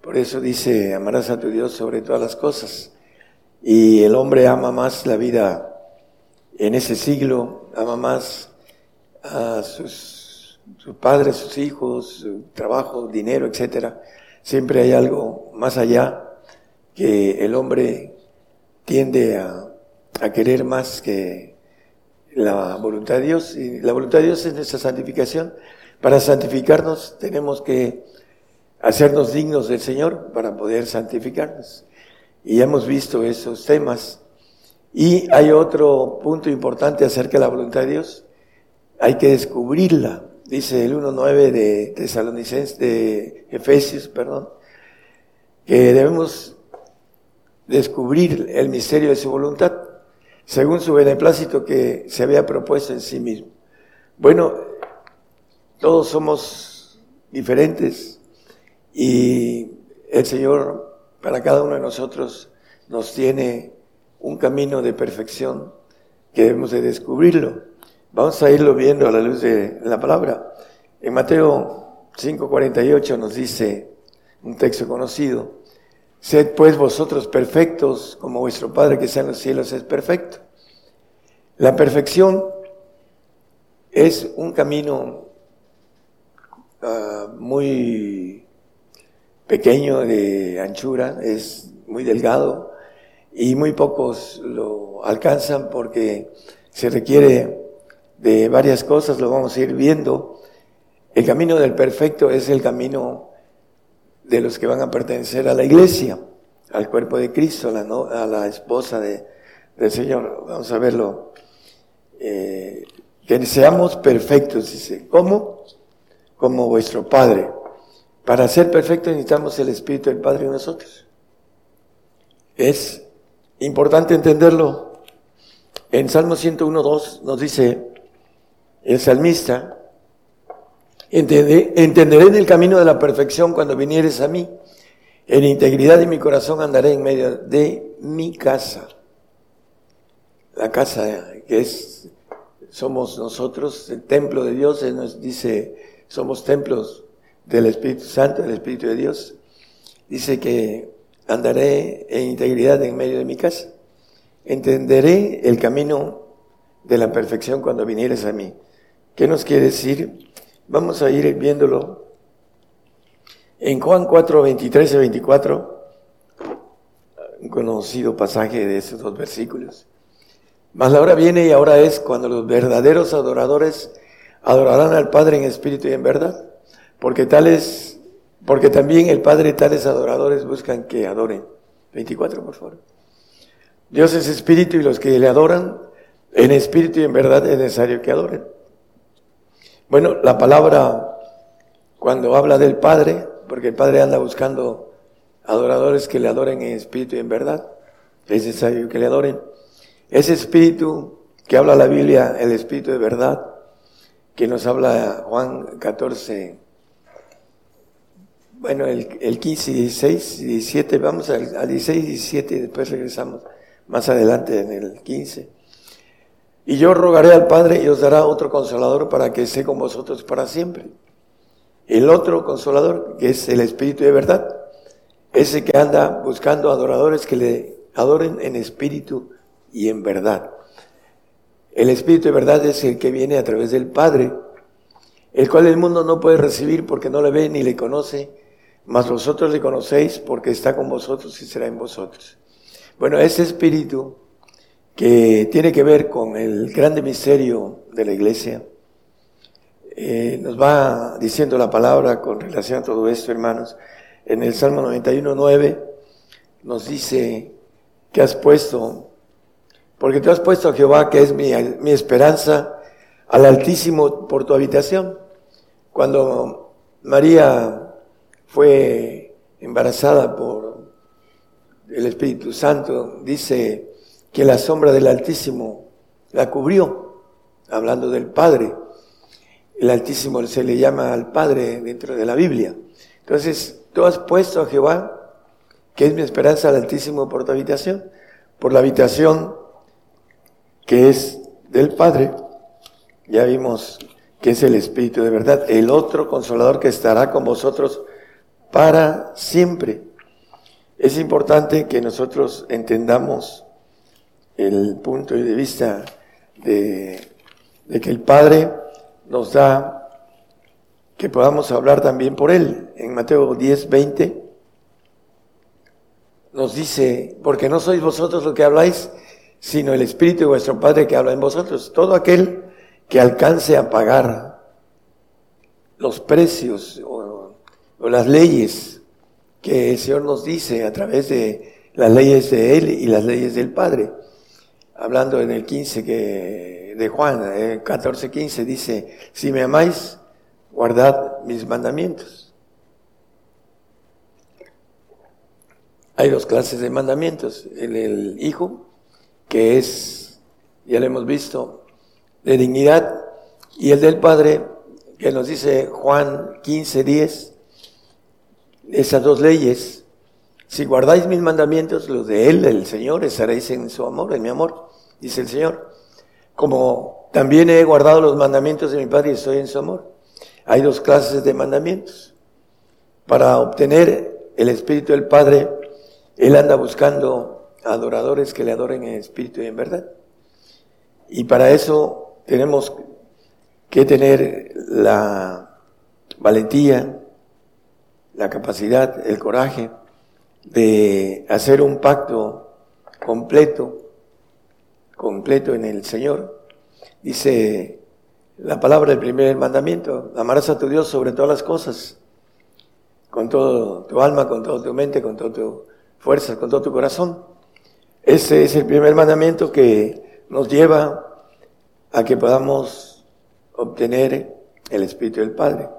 Por eso dice, amarás a tu Dios sobre todas las cosas. Y el hombre ama más la vida en ese siglo, ama más a sus, padres, sus hijos, su trabajo, dinero, etcétera, siempre hay algo más allá que el hombre tiende a, a querer más que la voluntad de Dios. Y la voluntad de Dios es nuestra santificación. Para santificarnos tenemos que hacernos dignos del Señor para poder santificarnos. Y hemos visto esos temas. Y hay otro punto importante acerca de la voluntad de Dios. Hay que descubrirla. Dice el 1.9 de Tesalonicenses, de Efesios, perdón, que debemos descubrir el misterio de su voluntad, según su beneplácito que se había propuesto en sí mismo. Bueno, todos somos diferentes y el Señor para cada uno de nosotros nos tiene un camino de perfección que debemos de descubrirlo. Vamos a irlo viendo a la luz de la palabra. En Mateo 5:48 nos dice un texto conocido, Sed pues vosotros perfectos como vuestro Padre que está en los cielos es perfecto. La perfección es un camino uh, muy pequeño de anchura, es muy delgado y muy pocos lo alcanzan porque se requiere de varias cosas, lo vamos a ir viendo. El camino del perfecto es el camino de los que van a pertenecer a la iglesia, al cuerpo de Cristo, a la, a la esposa de, del Señor. Vamos a verlo. Eh, que seamos perfectos, dice. ¿Cómo? Como vuestro Padre. Para ser perfectos necesitamos el Espíritu del Padre en nosotros. Es importante entenderlo. En Salmo 101.2 nos dice el salmista, entenderé en el camino de la perfección cuando vinieres a mí. En integridad de mi corazón andaré en medio de mi casa. La casa que es, somos nosotros, el templo de Dios, nos dice, somos templos del Espíritu Santo, del Espíritu de Dios. Dice que andaré en integridad en medio de mi casa. Entenderé el camino de la perfección cuando vinieres a mí. ¿Qué nos quiere decir? Vamos a ir viéndolo. En Juan 4, 23 y 24, un conocido pasaje de esos dos versículos. Mas la hora viene y ahora es cuando los verdaderos adoradores adorarán al Padre en espíritu y en verdad, porque tales, porque también el Padre tales adoradores buscan que adoren. 24, por favor. Dios es espíritu y los que le adoran en espíritu y en verdad es necesario que adoren. Bueno, la palabra cuando habla del Padre, porque el Padre anda buscando adoradores que le adoren en espíritu y en verdad, es necesario que le adoren. Ese espíritu que habla la Biblia, el espíritu de verdad, que nos habla Juan 14, bueno, el, el 15, 16, 17, vamos al, al 16 y 17 y después regresamos más adelante en el 15. Y yo rogaré al Padre y os dará otro consolador para que esté con vosotros para siempre. El otro consolador, que es el Espíritu de verdad, ese que anda buscando adoradores que le adoren en espíritu y en verdad. El Espíritu de verdad es el que viene a través del Padre, el cual el mundo no puede recibir porque no le ve ni le conoce, mas vosotros le conocéis porque está con vosotros y será en vosotros. Bueno, ese Espíritu que tiene que ver con el grande misterio de la iglesia. Eh, nos va diciendo la palabra con relación a todo esto, hermanos. En el Salmo 91, 9 nos dice que has puesto, porque tú has puesto a Jehová, que es mi, mi esperanza, al Altísimo por tu habitación. Cuando María fue embarazada por el Espíritu Santo, dice que la sombra del Altísimo la cubrió, hablando del Padre. El Altísimo se le llama al Padre dentro de la Biblia. Entonces, tú has puesto a Jehová, que es mi esperanza al Altísimo por tu habitación, por la habitación que es del Padre. Ya vimos que es el Espíritu de verdad, el otro consolador que estará con vosotros para siempre. Es importante que nosotros entendamos el punto de vista de, que el Padre nos da, que podamos hablar también por Él. En Mateo 10, 20 nos dice, porque no sois vosotros los que habláis, sino el Espíritu de vuestro Padre que habla en vosotros. Todo aquel que alcance a pagar los precios o, o las leyes que el Señor nos dice a través de las leyes de Él y las leyes del Padre. Hablando en el 15 que, de Juan, el 14, 15, dice, si me amáis, guardad mis mandamientos. Hay dos clases de mandamientos. El, el Hijo, que es, ya lo hemos visto, de dignidad, y el del Padre, que nos dice Juan 15, 10, esas dos leyes si guardáis mis mandamientos, los de Él, el Señor, estaréis en su amor, en mi amor, dice el Señor. Como también he guardado los mandamientos de mi Padre y estoy en su amor. Hay dos clases de mandamientos. Para obtener el Espíritu del Padre, Él anda buscando adoradores que le adoren en espíritu y en verdad. Y para eso tenemos que tener la valentía, la capacidad, el coraje, de hacer un pacto completo, completo en el Señor. Dice la palabra del primer mandamiento, amarás a tu Dios sobre todas las cosas, con todo tu alma, con toda tu mente, con toda tu fuerza, con todo tu corazón. Ese es el primer mandamiento que nos lleva a que podamos obtener el Espíritu del Padre.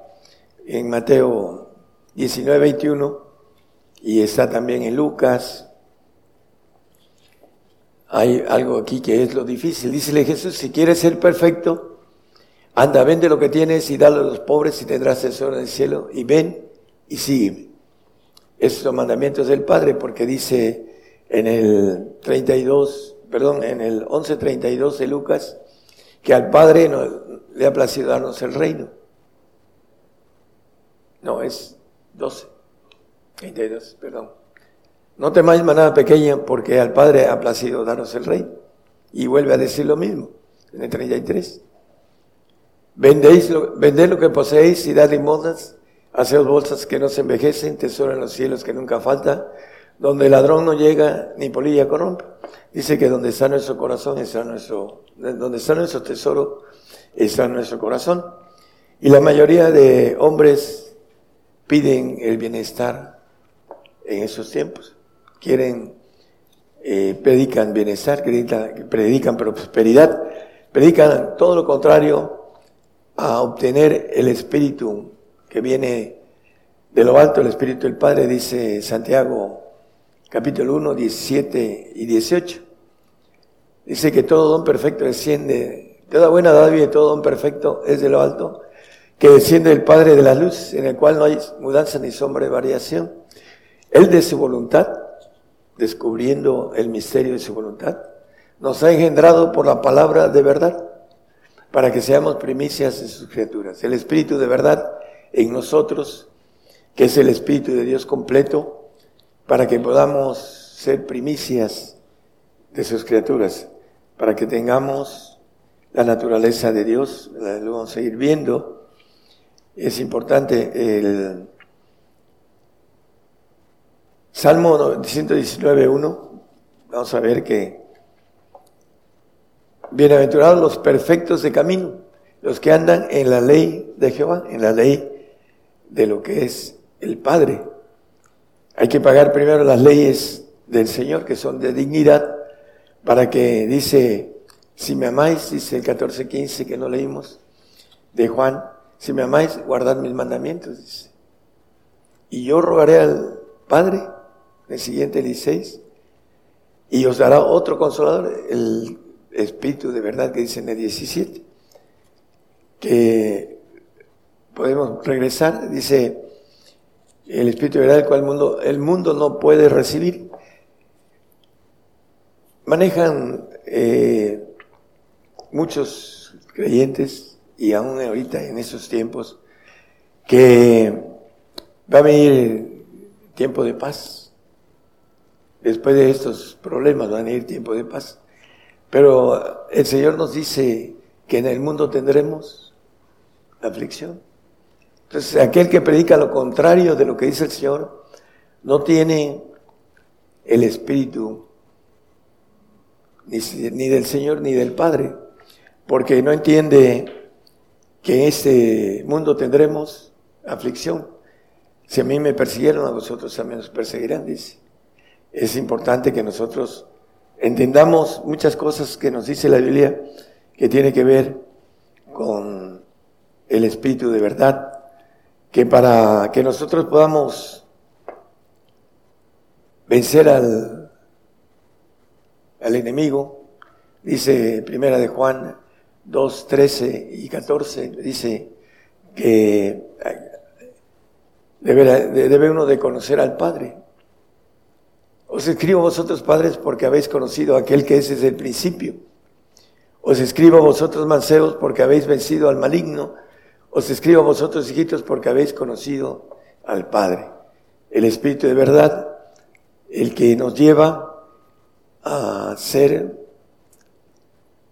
En Mateo 19, 21 y está también en Lucas. Hay algo aquí que es lo difícil. Dícele Jesús, si quieres ser perfecto, anda, vende lo que tienes y dalo a los pobres y tendrás tesoro en el cielo. Y ven y sigue. Esos son mandamientos del Padre porque dice en el 32, perdón, en el 11.32 de Lucas, que al Padre no, le ha placido darnos el reino. No, es 12. 32, perdón. No temáis manada pequeña, porque al Padre ha placido daros el rey. Y vuelve a decir lo mismo, en el 33. Vendéis lo, vended lo que poseéis y dad limosnas, haceos bolsas que no se envejecen, tesoro en los cielos que nunca falta, donde el ladrón no llega ni polilla corrompe. Dice que donde está nuestro corazón está nuestro, donde está nuestro tesoro está nuestro corazón. Y la mayoría de hombres piden el bienestar en esos tiempos. Quieren, eh, predican bienestar, predican, predican prosperidad, predican todo lo contrario a obtener el Espíritu que viene de lo alto, el Espíritu del Padre, dice Santiago capítulo 1, 17 y 18. Dice que todo don perfecto desciende, toda buena dádiva y todo don perfecto es de lo alto, que desciende del Padre de la luz, en el cual no hay mudanza ni sombra de variación él de su voluntad, descubriendo el misterio de su voluntad, nos ha engendrado por la palabra de verdad, para que seamos primicias de sus criaturas. El Espíritu de verdad en nosotros, que es el Espíritu de Dios completo, para que podamos ser primicias de sus criaturas, para que tengamos la naturaleza de Dios, lo vamos a ir viendo. Es importante el Salmo 119.1, vamos a ver que bienaventurados los perfectos de camino, los que andan en la ley de Jehová, en la ley de lo que es el Padre. Hay que pagar primero las leyes del Señor, que son de dignidad, para que dice, si me amáis, dice el 14.15 que no leímos, de Juan, si me amáis, guardad mis mandamientos, dice. Y yo rogaré al Padre el siguiente 16, y os dará otro consolador, el Espíritu de verdad que dice en el 17, que podemos regresar, dice el Espíritu de verdad, el cual el mundo, el mundo no puede recibir. Manejan eh, muchos creyentes, y aún ahorita en esos tiempos, que va a venir tiempo de paz Después de estos problemas van a ir tiempo de paz. Pero el Señor nos dice que en el mundo tendremos aflicción. Entonces, aquel que predica lo contrario de lo que dice el Señor, no tiene el Espíritu ni, del Señor ni del Padre, porque no entiende que en este mundo tendremos aflicción. Si a mí me persiguieron, a vosotros también os perseguirán, dice. Es importante que nosotros entendamos muchas cosas que nos dice la Biblia que tiene que ver con el Espíritu de verdad, que para que nosotros podamos vencer al, al enemigo, dice Primera de Juan 2, 13 y 14, dice que debe, debe uno de conocer al Padre. Os escribo vosotros padres porque habéis conocido a aquel que es desde el principio. Os escribo vosotros mancebos porque habéis vencido al maligno. Os escribo vosotros hijitos porque habéis conocido al Padre. El Espíritu de verdad, el que nos lleva a ser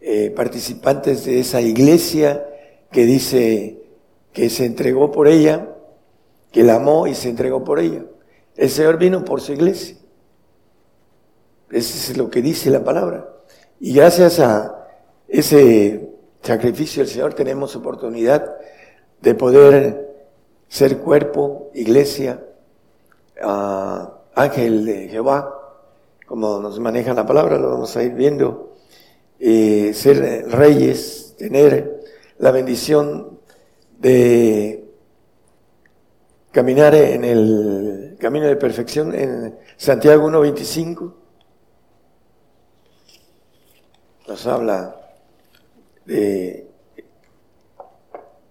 eh, participantes de esa iglesia que dice que se entregó por ella, que la amó y se entregó por ella. El Señor vino por su iglesia. Eso es lo que dice la palabra. Y gracias a ese sacrificio del Señor tenemos oportunidad de poder ser cuerpo, iglesia, ángel de Jehová, como nos maneja la palabra, lo vamos a ir viendo, eh, ser reyes, tener la bendición de caminar en el camino de perfección en Santiago 1.25 nos habla de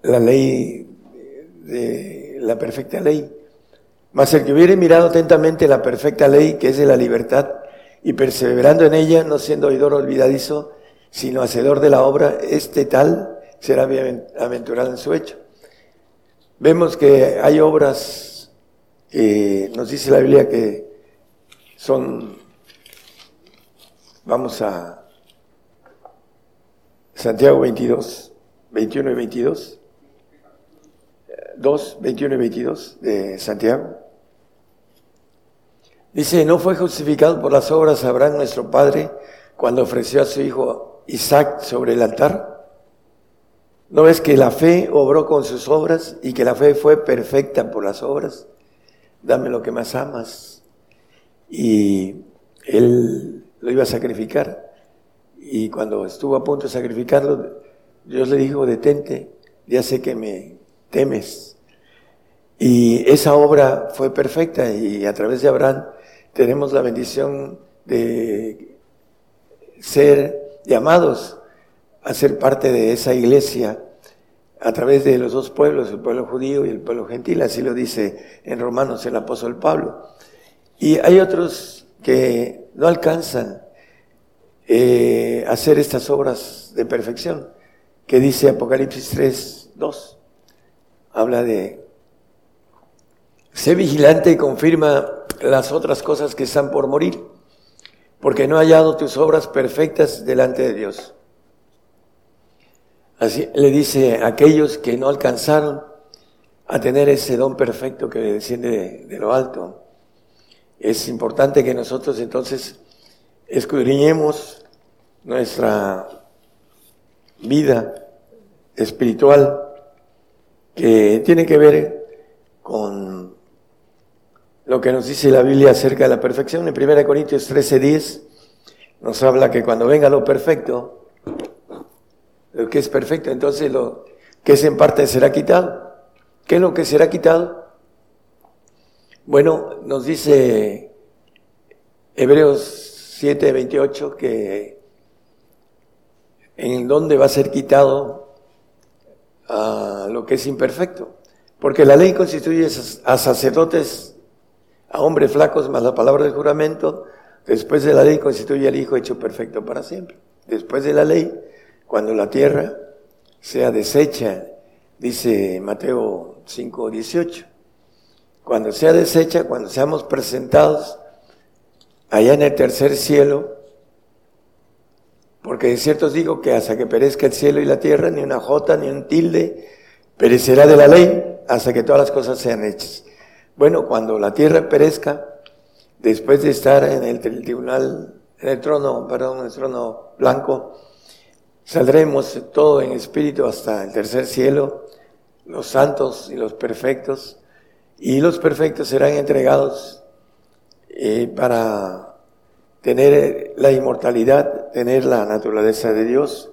la ley, de la perfecta ley. Mas el que hubiere mirado atentamente la perfecta ley, que es de la libertad, y perseverando en ella, no siendo oidor olvidadizo, sino hacedor de la obra, este tal será aventurado en su hecho. Vemos que hay obras que nos dice la Biblia que son, vamos a Santiago 22, 21 y 22. 2, 21 y 22 de Santiago. Dice, ¿no fue justificado por las obras Abraham nuestro Padre cuando ofreció a su hijo Isaac sobre el altar? ¿No ves que la fe obró con sus obras y que la fe fue perfecta por las obras? Dame lo que más amas. Y él lo iba a sacrificar. Y cuando estuvo a punto de sacrificarlo, Dios le dijo, detente, ya sé que me temes. Y esa obra fue perfecta y a través de Abraham tenemos la bendición de ser llamados a ser parte de esa iglesia a través de los dos pueblos, el pueblo judío y el pueblo gentil, así lo dice en Romanos el apóstol Pablo. Y hay otros que no alcanzan eh, hacer estas obras de perfección, que dice Apocalipsis 3, 2. Habla de, sé vigilante y confirma las otras cosas que están por morir, porque no ha hallado tus obras perfectas delante de Dios. Así le dice a aquellos que no alcanzaron a tener ese don perfecto que desciende de lo alto. Es importante que nosotros entonces escudriñemos nuestra vida espiritual que tiene que ver con lo que nos dice la Biblia acerca de la perfección. En 1 Corintios 13:10 nos habla que cuando venga lo perfecto, lo que es perfecto, entonces lo que es en parte será quitado. ¿Qué es lo que será quitado? Bueno, nos dice Hebreos 7:28 que en dónde va a ser quitado a lo que es imperfecto. Porque la ley constituye a sacerdotes, a hombres flacos, más la palabra del juramento. Después de la ley constituye al Hijo hecho perfecto para siempre. Después de la ley, cuando la tierra sea deshecha, dice Mateo 5:18, cuando sea deshecha, cuando seamos presentados allá en el tercer cielo, porque de cierto os digo que hasta que perezca el cielo y la tierra, ni una jota, ni un tilde perecerá de la ley, hasta que todas las cosas sean hechas. Bueno, cuando la tierra perezca, después de estar en el tribunal, en el trono, perdón, en el trono blanco, saldremos todo en espíritu hasta el tercer cielo, los santos y los perfectos, y los perfectos serán entregados eh, para tener la inmortalidad, tener la naturaleza de Dios.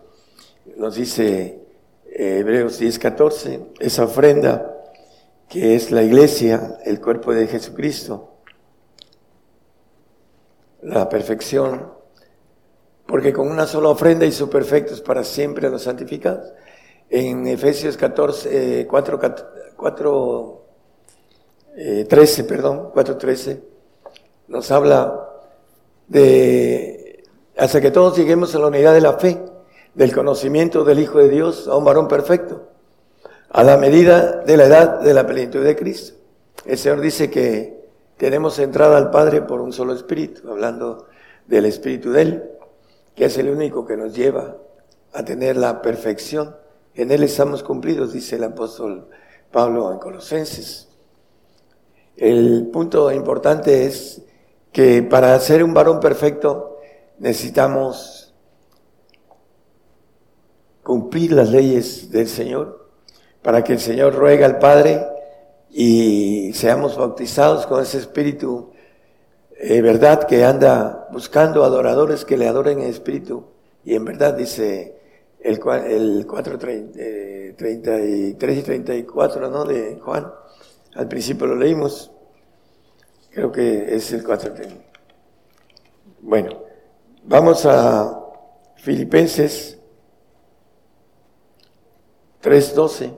Nos dice eh, Hebreos 10:14, esa ofrenda que es la iglesia, el cuerpo de Jesucristo, la perfección, porque con una sola ofrenda hizo perfectos para siempre a los santificados. En Efesios 14, 4, 4 13, perdón, 4.13, nos habla de hasta que todos lleguemos a la unidad de la fe, del conocimiento del Hijo de Dios, a un varón perfecto, a la medida de la edad de la plenitud de Cristo. El Señor dice que tenemos entrada al Padre por un solo Espíritu, hablando del Espíritu de Él, que es el único que nos lleva a tener la perfección. En Él estamos cumplidos, dice el apóstol Pablo en Colosenses. El punto importante es que para ser un varón perfecto necesitamos cumplir las leyes del Señor, para que el Señor ruega al Padre y seamos bautizados con ese espíritu, eh, verdad, que anda buscando adoradores que le adoren en espíritu y en verdad, dice el, el 4, 33 y 34, ¿no? De Juan. Al principio lo leímos. Creo que es el 4. Bueno, vamos a Filipenses 3.12.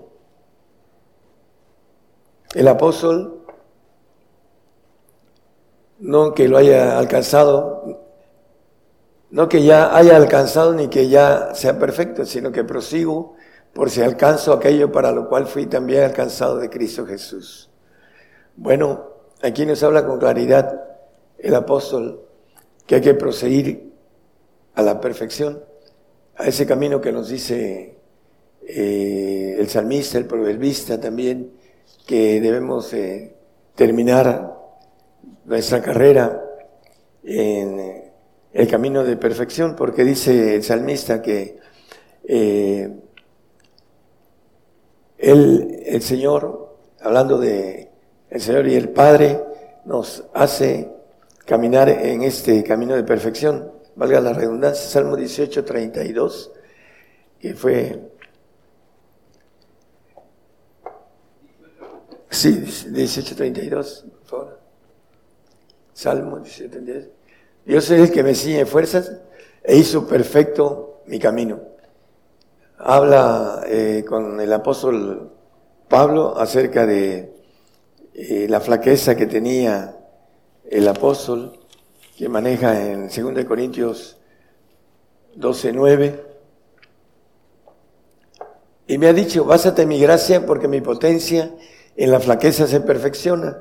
El apóstol, no que lo haya alcanzado, no que ya haya alcanzado ni que ya sea perfecto, sino que prosigo por si alcanzo aquello para lo cual fui también alcanzado de Cristo Jesús. Bueno, aquí nos habla con claridad el apóstol que hay que proseguir a la perfección, a ese camino que nos dice eh, el salmista, el proverbista también, que debemos eh, terminar nuestra carrera en el camino de perfección, porque dice el salmista que eh, él, el Señor, hablando de el Señor y el Padre, nos hace caminar en este camino de perfección, valga la redundancia, Salmo 18, 32, que fue Sí, 1832, por favor. Salmo 1832. Yo soy el que me ciñe fuerzas e hizo perfecto mi camino. Habla eh, con el apóstol Pablo acerca de eh, la flaqueza que tenía el apóstol que maneja en 2 Corintios 12, 9. Y me ha dicho, básate mi gracia porque mi potencia en la flaqueza se perfecciona.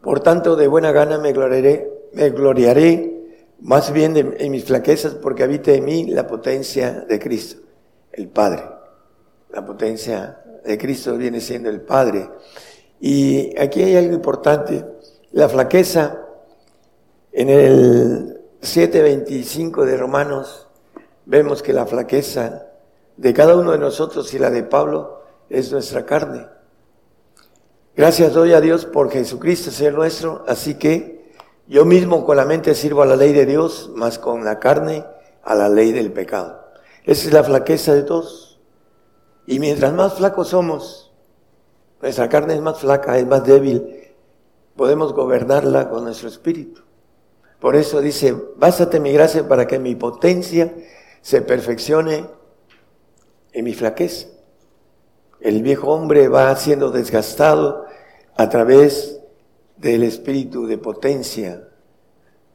Por tanto, de buena gana me gloriaré, me gloriaré más bien en mis flaquezas porque habita en mí la potencia de Cristo, el Padre. La potencia de Cristo viene siendo el Padre. Y aquí hay algo importante. La flaqueza, en el 7.25 de Romanos, vemos que la flaqueza de cada uno de nosotros y la de Pablo es nuestra carne. Gracias doy a Dios por Jesucristo, Señor nuestro, así que yo mismo con la mente sirvo a la ley de Dios, más con la carne a la ley del pecado. Esa es la flaqueza de todos. Y mientras más flacos somos, nuestra carne es más flaca, es más débil, podemos gobernarla con nuestro espíritu. Por eso dice, básate mi gracia para que mi potencia se perfeccione en mi flaqueza. El viejo hombre va siendo desgastado a través del espíritu de potencia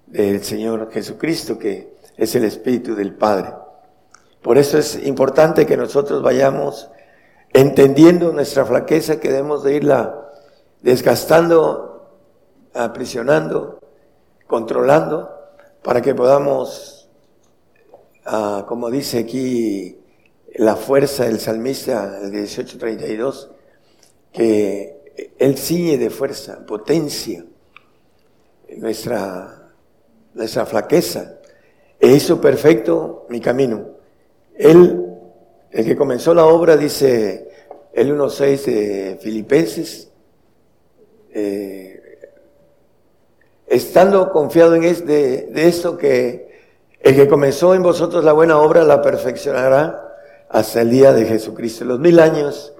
del Señor Jesucristo, que es el espíritu del Padre. Por eso es importante que nosotros vayamos entendiendo nuestra flaqueza, que debemos de irla desgastando, aprisionando, controlando, para que podamos, ah, como dice aquí la fuerza del salmista, el 1832, que Él ciñe de fuerza, potencia nuestra, nuestra flaqueza e hizo perfecto mi camino. Él, el que comenzó la obra, dice el 1.6 de Filipenses, eh, estando confiado en de, de esto que el que comenzó en vosotros la buena obra la perfeccionará hasta el día de Jesucristo. Los mil años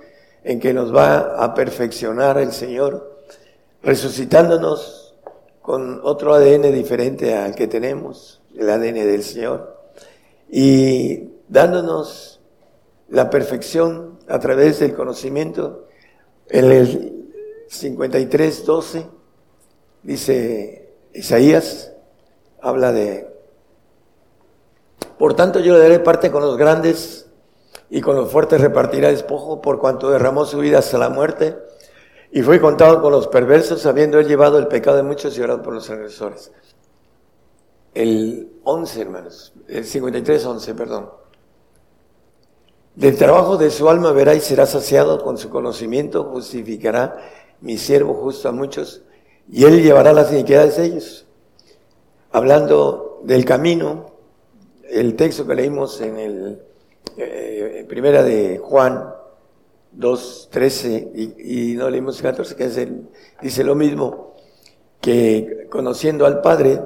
en que nos va a perfeccionar el Señor, resucitándonos con otro ADN diferente al que tenemos, el ADN del Señor, y dándonos la perfección a través del conocimiento. En el 53, 12, dice Isaías, habla de, por tanto yo le daré parte con los grandes y con los fuertes repartirá despojo por cuanto derramó su vida hasta la muerte y fue contado con los perversos, habiendo él llevado el pecado de muchos y orado por los agresores. El 11, hermanos, el 53, 11, perdón. Del trabajo de su alma verá y será saciado con su conocimiento, justificará mi siervo justo a muchos, y él llevará las iniquidades de ellos. Hablando del camino, el texto que leímos en el eh, primera de Juan 2, 13, y, no leímos 14, que es el, dice lo mismo, que conociendo al Padre,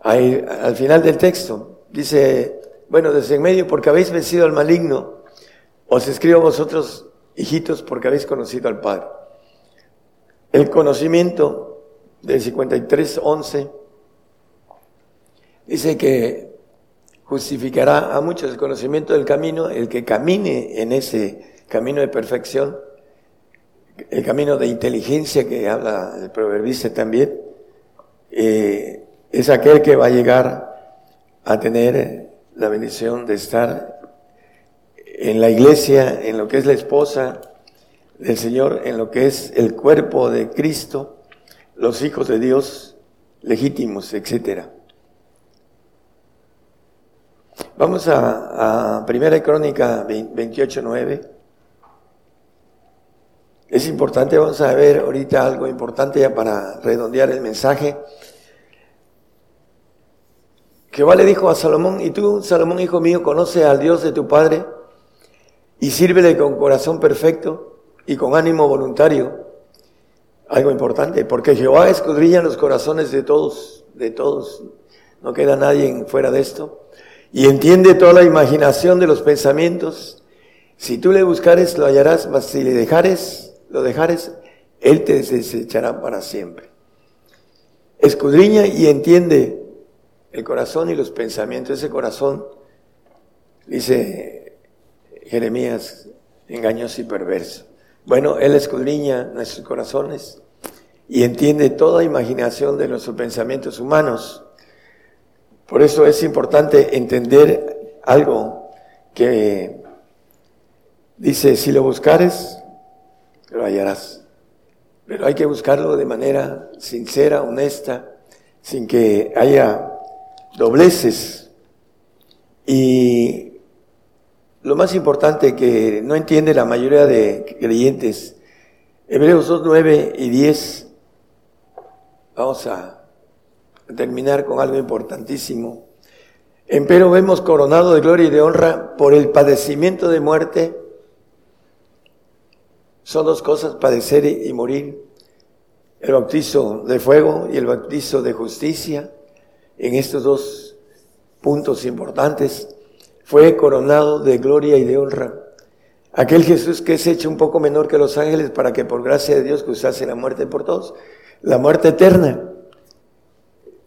al final del texto, dice, bueno, desde en medio, porque habéis vencido al maligno, os escribo a vosotros, hijitos, porque habéis conocido al Padre. El conocimiento del 53, 11, dice que justificará a muchos el conocimiento del camino, el que camine en ese camino de perfección, el camino de inteligencia que habla el proverbista también, eh, es aquel que va a llegar a tener la bendición de estar en la iglesia, en lo que es la esposa del Señor, en lo que es el cuerpo de Cristo, los hijos de Dios legítimos, etcétera. Vamos a, a Primera Crónica 28, 9. Es importante, vamos a ver ahorita algo importante ya para redondear el mensaje. Jehová le dijo a Salomón, y tú, Salomón, hijo mío, conoce al Dios de tu Padre y sírvele con corazón perfecto y con ánimo voluntario. Algo importante, porque Jehová escudriña los corazones de todos, de todos. No queda nadie fuera de esto y entiende toda la imaginación de los pensamientos. Si tú le buscares, lo hallarás, mas si le dejares, lo dejares, él te desechará para siempre. Escudriña y entiende el corazón y los pensamientos. Ese corazón, dice Jeremías, engañoso y perverso. Bueno, Él escudriña nuestros corazones y entiende toda imaginación de nuestros pensamientos humanos. Por eso es importante entender algo que dice, si lo buscares, lo hallarás. Pero hay que buscarlo de manera sincera, honesta, sin que haya dobleces. Y lo más importante que no entiende la mayoría de creyentes, Hebreos 2, 9 y 10, vamos a terminar con algo importantísimo. Empero vemos coronado de gloria y de honra por el padecimiento de muerte. Son dos cosas, padecer y morir. El bautizo de fuego y el bautizo de justicia. En estos dos puntos importantes fue coronado de gloria y de honra. Aquel Jesús que es hecho un poco menor que los ángeles para que por gracia de Dios cruzase la muerte por todos, la muerte eterna.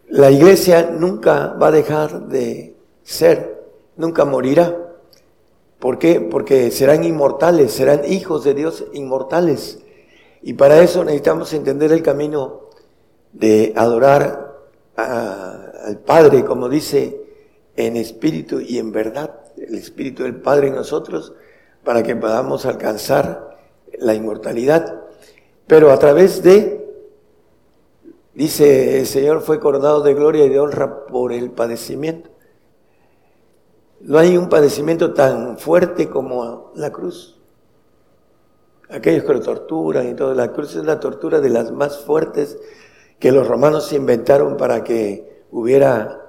La iglesia nunca va a dejar de ser, nunca morirá. ¿Por qué? Porque serán inmortales, serán hijos de Dios inmortales. Y para eso necesitamos entender el camino de adorar al Padre, como dice, en espíritu y en verdad, el espíritu del Padre en nosotros, para que podamos alcanzar la inmortalidad. Pero a través de Dice, el Señor fue coronado de gloria y de honra por el padecimiento. No hay un padecimiento tan fuerte como la cruz. aquellos que lo torturan y todo. La cruz es la tortura de las más fuertes que los romanos inventaron para que hubiera,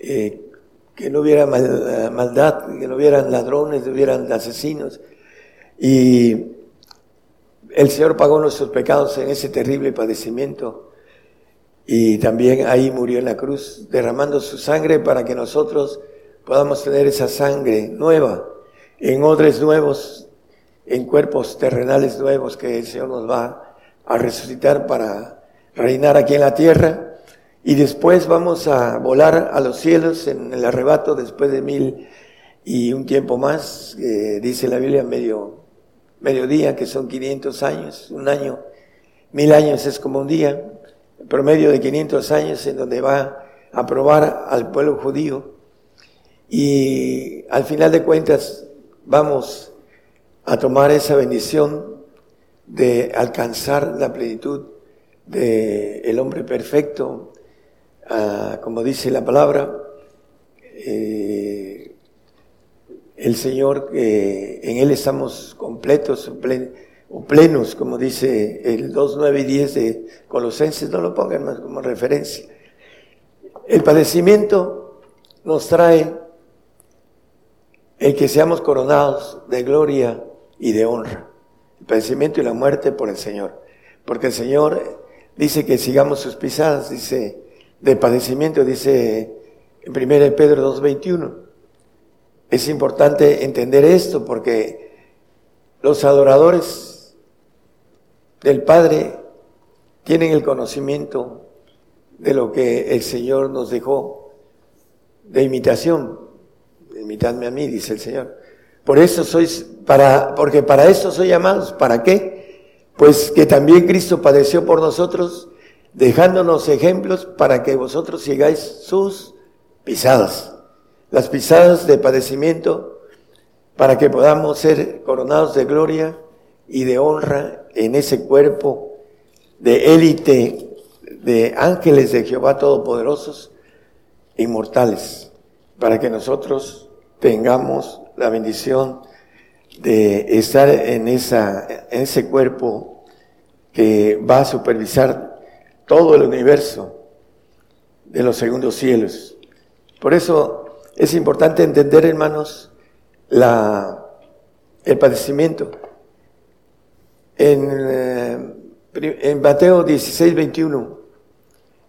eh, que no hubiera maldad, que no hubieran ladrones, no hubieran asesinos. Y el Señor pagó nuestros pecados en ese terrible padecimiento. Y también ahí murió en la cruz, derramando su sangre para que nosotros podamos tener esa sangre nueva, en odres nuevos, en cuerpos terrenales nuevos que el Señor nos va a resucitar para reinar aquí en la tierra. Y después vamos a volar a los cielos en el arrebato después de mil y un tiempo más, dice la Biblia, medio, medio día, que son 500 años, un año, mil años es como un día, promedio de 500 años en donde va a probar al pueblo judío. Y al final de cuentas vamos a tomar esa bendición de alcanzar la plenitud del el hombre perfecto, ah, como dice la palabra, eh, el Señor, en Él estamos completos o, plenos, como dice el 2, 9 y 10 de Colosenses, no lo pongan más como referencia. El padecimiento nos trae el que seamos coronados de gloria y de honra. El padecimiento y la muerte por el Señor. Porque el Señor dice que sigamos sus pisadas, dice, de padecimiento, dice en 1 Pedro 2.21. Es importante entender esto porque los adoradores del Padre tienen el conocimiento de lo que el Señor nos dejó de imitación imitadme a mí, dice el Señor. Por eso sois, para, porque para eso soy llamados. ¿Para qué? Pues que también Cristo padeció por nosotros, dejándonos ejemplos para que vosotros sigáis sus pisadas. Las pisadas de padecimiento, para que podamos ser coronados de gloria y de honra en ese cuerpo de élite de ángeles de Jehová Todopoderosos, inmortales, para que nosotros tengamos la bendición de estar en, esa, en ese cuerpo que va a supervisar todo el universo de los segundos cielos. Por eso es importante entender, hermanos, el padecimiento. En, eh, en Mateo 16, 21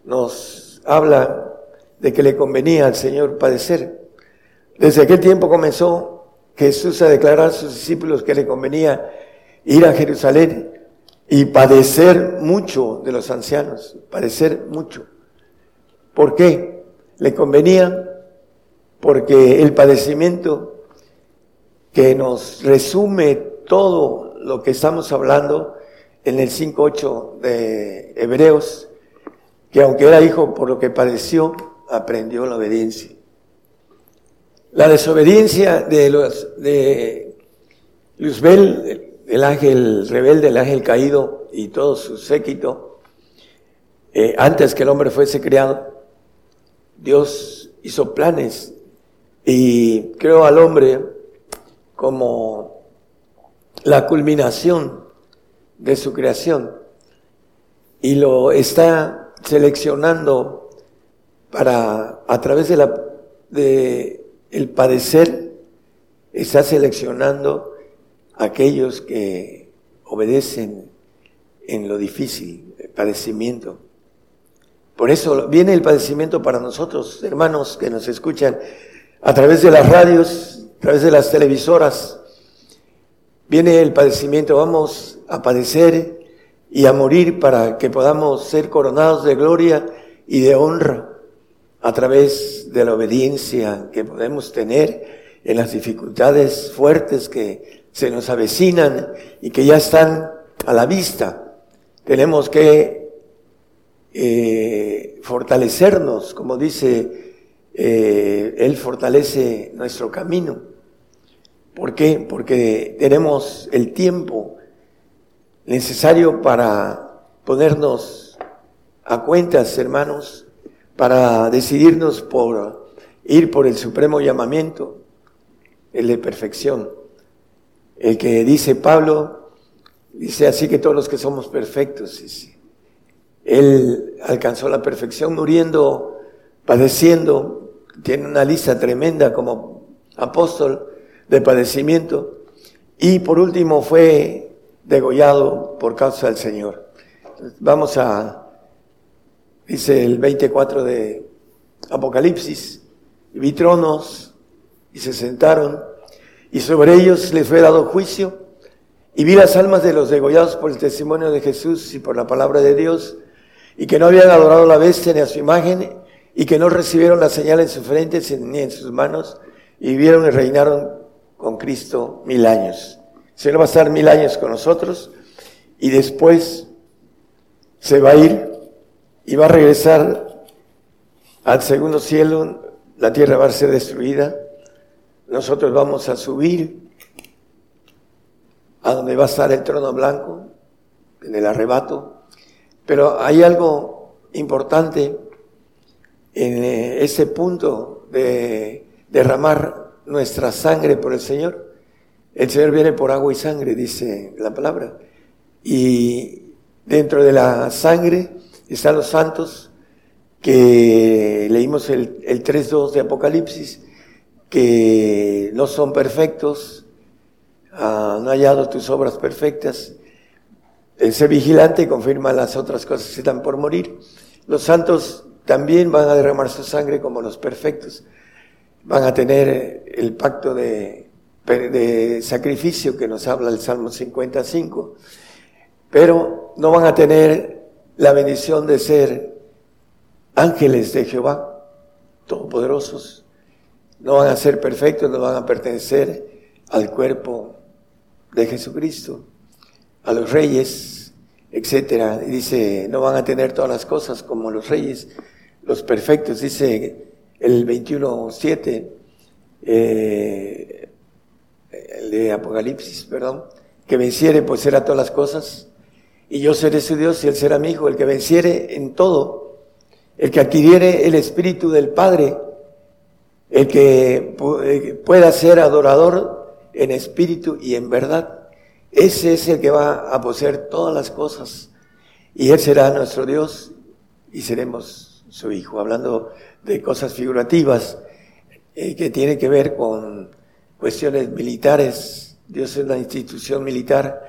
nos habla de que le convenía al Señor padecer. Desde aquel tiempo comenzó Jesús a declarar a sus discípulos que le convenía ir a Jerusalén y padecer mucho de los ancianos, padecer mucho. ¿Por qué? Le convenía porque el padecimiento que nos resume todo lo que estamos hablando en el 5.8 de Hebreos, que aunque era hijo por lo que padeció, aprendió la obediencia. La desobediencia de los de Luzbel, el ángel rebelde, el ángel caído y todo su séquito, eh, antes que el hombre fuese creado, Dios hizo planes y creó al hombre como la culminación de su creación. Y lo está seleccionando para a través de la de el padecer está seleccionando aquellos que obedecen en lo difícil, el padecimiento. Por eso viene el padecimiento para nosotros, hermanos que nos escuchan a través de las radios, a través de las televisoras. Viene el padecimiento, vamos a padecer y a morir para que podamos ser coronados de gloria y de honra a través de la obediencia que podemos tener en las dificultades fuertes que se nos avecinan y que ya están a la vista. Tenemos que eh, fortalecernos, como dice, eh, Él fortalece nuestro camino. ¿Por qué? Porque tenemos el tiempo necesario para ponernos a cuentas, hermanos, para decidirnos por ir por el supremo llamamiento, el de perfección, el que dice Pablo Dice así que todos los que somos perfectos, Él alcanzó la perfección muriendo, padeciendo, tiene una lista tremenda como apóstol de padecimiento. Y por último fue degollado por causa del Señor. Vamos a, dice el 24 de Apocalipsis, vi tronos y se sentaron y sobre ellos les fue dado juicio y vi las almas de los degollados por el testimonio de Jesús y por la palabra de Dios y que no habían adorado a la bestia ni a su imagen y que no recibieron la señal en sus frentes ni en sus manos y vivieron y reinaron con Cristo mil años. El Señor va a estar mil años con nosotros y después se va a ir y va a regresar al segundo cielo, la tierra va a ser destruida, nosotros vamos a subir a donde va a estar el trono blanco, en el arrebato, pero hay algo importante en eh, ese punto de derramar nuestra sangre por el Señor. El Señor viene por agua y sangre, dice la palabra. Y dentro de la sangre están los santos que leímos el, el 3.2 de Apocalipsis, que no son perfectos, ah, no hallado tus obras perfectas. Ser vigilante confirma las otras cosas que están por morir. Los santos también van a derramar su sangre como los perfectos. Van a tener el pacto de, de sacrificio que nos habla el Salmo 55, pero no van a tener la bendición de ser ángeles de Jehová, todopoderosos. No van a ser perfectos, no van a pertenecer al cuerpo de Jesucristo, a los reyes, etcétera. Dice, no van a tener todas las cosas como los reyes, los perfectos, dice el 21.7, eh, el de Apocalipsis, perdón, que venciere pues será todas las cosas, y yo seré su Dios y él será mi hijo, el que venciere en todo, el que adquiriere el espíritu del Padre, el que pueda ser adorador en espíritu y en verdad, ese es el que va a poseer todas las cosas, y él será nuestro Dios y seremos su hijo, hablando de cosas figurativas eh, que tienen que ver con cuestiones militares. Dios es una institución militar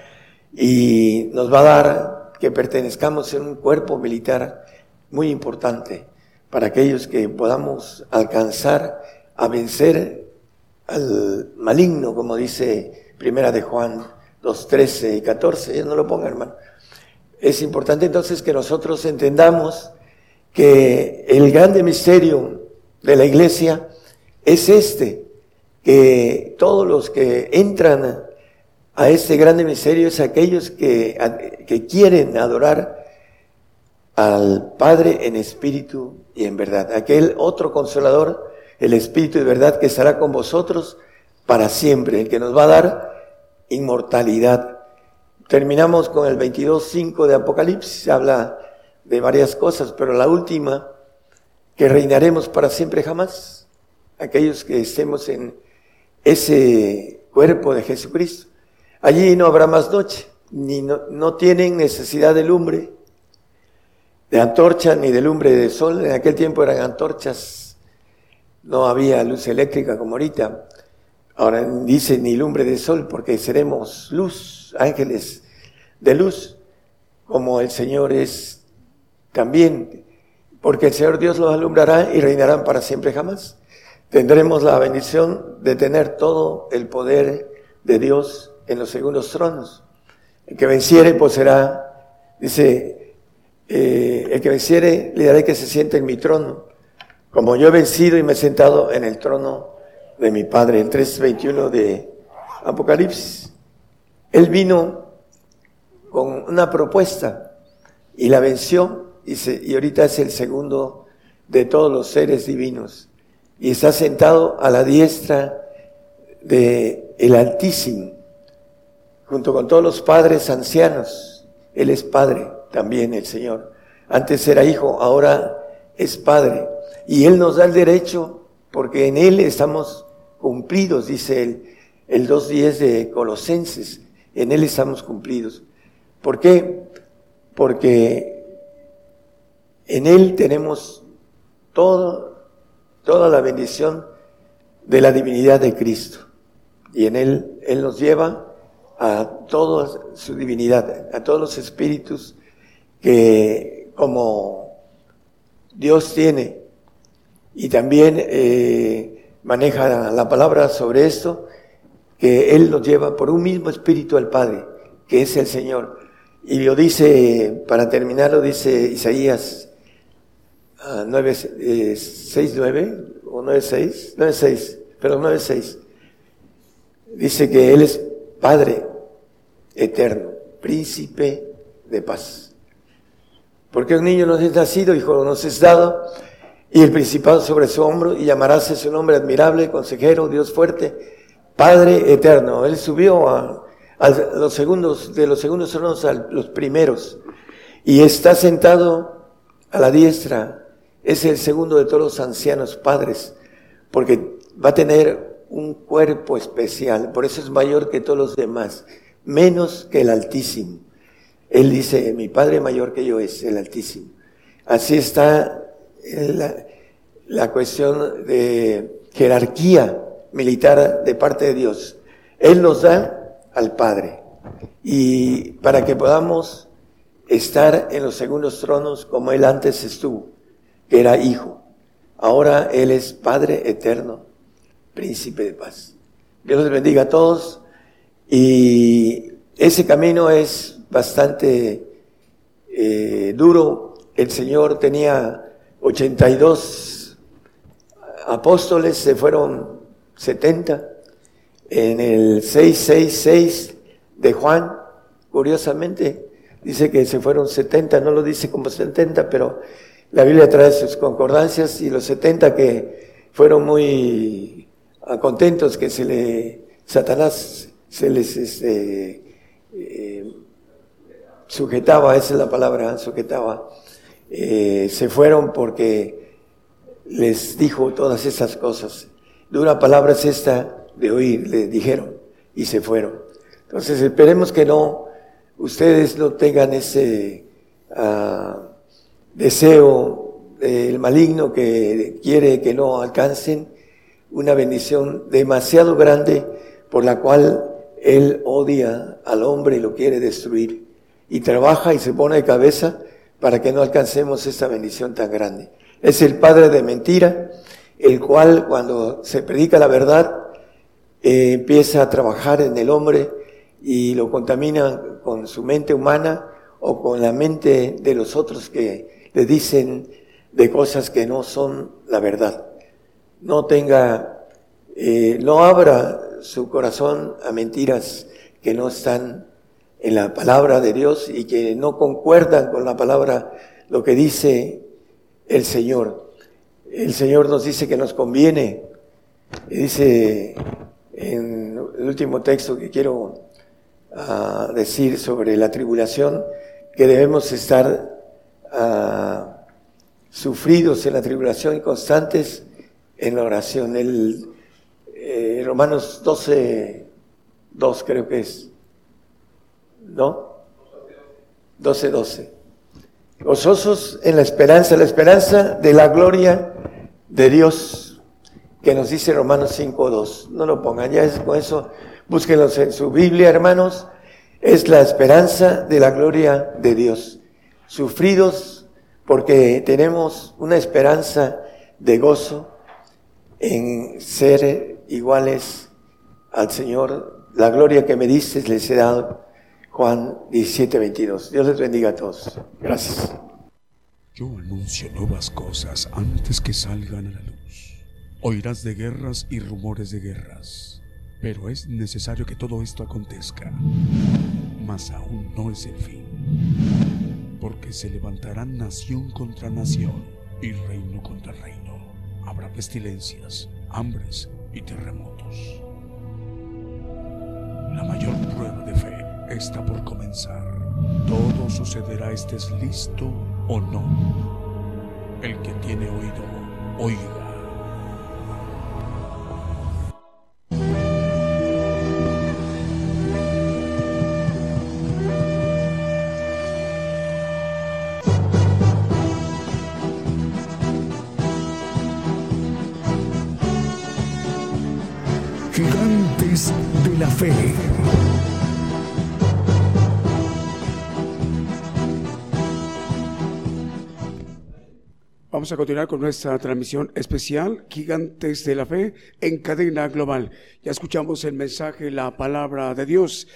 y nos va a dar que pertenezcamos en un cuerpo militar muy importante para aquellos que podamos alcanzar a vencer al maligno, como dice Primera de Juan 2, 13 y 14. Ya no lo ponga, hermano. Es importante entonces que nosotros entendamos que el grande misterio de la iglesia es este, que todos los que entran a este grande misterio es aquellos que, que quieren adorar al Padre en espíritu y en verdad. Aquel otro consolador, el espíritu de verdad que estará con vosotros para siempre, el que nos va a dar inmortalidad. Terminamos con el 22.5 de Apocalipsis, habla de varias cosas, pero la última, que reinaremos para siempre jamás, aquellos que estemos en ese cuerpo de Jesucristo. Allí no habrá más noche, ni no, tienen necesidad de lumbre, de antorcha ni de lumbre de sol. En aquel tiempo eran antorchas, no había luz eléctrica como ahorita. Ahora dice ni lumbre de sol porque seremos luz, ángeles de luz, como el Señor es también, porque el Señor Dios los alumbrará y reinarán para siempre jamás. Tendremos la bendición de tener todo el poder de Dios en los segundos tronos. El que venciere, pues será, dice, eh, el que venciere, le daré que se siente en mi trono, como yo he vencido y me he sentado en el trono de mi Padre. El 3.21 de Apocalipsis. Él vino con una propuesta y la venció y ahorita es el segundo de todos los seres divinos. Y está sentado a la diestra de el Altísimo, junto con todos los padres ancianos. Él es padre también, el Señor. Antes era hijo, ahora es padre. Y Él nos da el derecho, porque en Él estamos cumplidos, dice él, el 2.10 de Colosenses. En Él estamos cumplidos. ¿Por qué? Porque en Él tenemos todo, toda la bendición de la divinidad de Cristo. Y en Él, Él nos lleva a toda su divinidad, a todos los espíritus que como Dios tiene. Y también eh, maneja la palabra sobre esto, que Él nos lleva por un mismo espíritu al Padre, que es el Señor. Y lo dice, para terminar, lo dice Isaías 9, 6, 9, o 9, 6, 9, 6, pero 9, 6. Dice que Él es Padre eterno, príncipe de paz. Porque un niño nos es nacido, hijo nos es dado, y el principado sobre su hombro, y llamarás su nombre admirable, consejero, Dios fuerte, Padre eterno. Él subió a, los segundos, de los segundos tronos a los primeros y está sentado a la diestra. Es el segundo de todos los ancianos padres, porque va a tener un cuerpo especial, por eso es mayor que todos los demás, menos que el Altísimo. Él dice, mi Padre mayor que yo es el Altísimo. Así está la, la cuestión de jerarquía militar de parte de Dios. Él nos da al Padre. Y para que podamos estar en los segundos tronos como Él antes estuvo, que era Hijo. Ahora Él es Padre eterno, Príncipe de paz. Dios les bendiga a todos. Y ese camino es bastante eh, duro. El Señor tenía 82 apóstoles, se fueron 70. En el 666 de Juan, curiosamente, dice que se fueron 70, no lo dice como 70, pero la Biblia trae sus concordancias y los 70 que fueron muy contentos que se le, Satanás se les este, eh, sujetaba, esa es la palabra, sujetaba, eh, se fueron porque les dijo todas esas cosas. Dura palabra es esta de oír, le dijeron, y se fueron. Entonces esperemos que no, ustedes no tengan ese uh, deseo del maligno que quiere que no alcancen una bendición demasiado grande por la cual él odia al hombre y lo quiere destruir. Y trabaja y se pone de cabeza para que no alcancemos esa bendición tan grande. Es el padre de mentira el cual cuando se predica la verdad eh, empieza a trabajar en el hombre y lo contamina con su mente humana o con la mente de los otros que le dicen de cosas que no son la verdad. No tenga, eh, no abra su corazón a mentiras que no están en la palabra de Dios y que no concuerdan con la palabra, lo que dice el Señor el Señor nos dice que nos conviene. Dice en el último texto que quiero ah, decir sobre la tribulación, que debemos estar uh, sufridos en la tribulación y constantes en la oración. El eh, Romanos 12, 2 creo que es, ¿no? 12, 12. Gozosos en la esperanza, la esperanza de la gloria de Dios que nos dice Romanos 5.2. No lo pongan, ya es con eso, búsquenlos en su Biblia, hermanos. Es la esperanza de la gloria de Dios. Sufridos porque tenemos una esperanza de gozo en ser iguales al Señor. La gloria que me diste les he dado. Juan 17.22. Dios les bendiga a todos. Gracias. Yo anuncio nuevas cosas antes que salgan a la luz. Oirás de guerras y rumores de guerras, pero es necesario que todo esto acontezca. Mas aún no es el fin, porque se levantarán nación contra nación y reino contra reino. Habrá pestilencias, hambres y terremotos. La mayor prueba de fe está por comenzar. Todo sucederá, estés listo o no. El que tiene oído, oiga. Gigantes de la fe. Vamos a continuar con nuestra transmisión especial, Gigantes de la Fe, en cadena global. Ya escuchamos el mensaje, la palabra de Dios.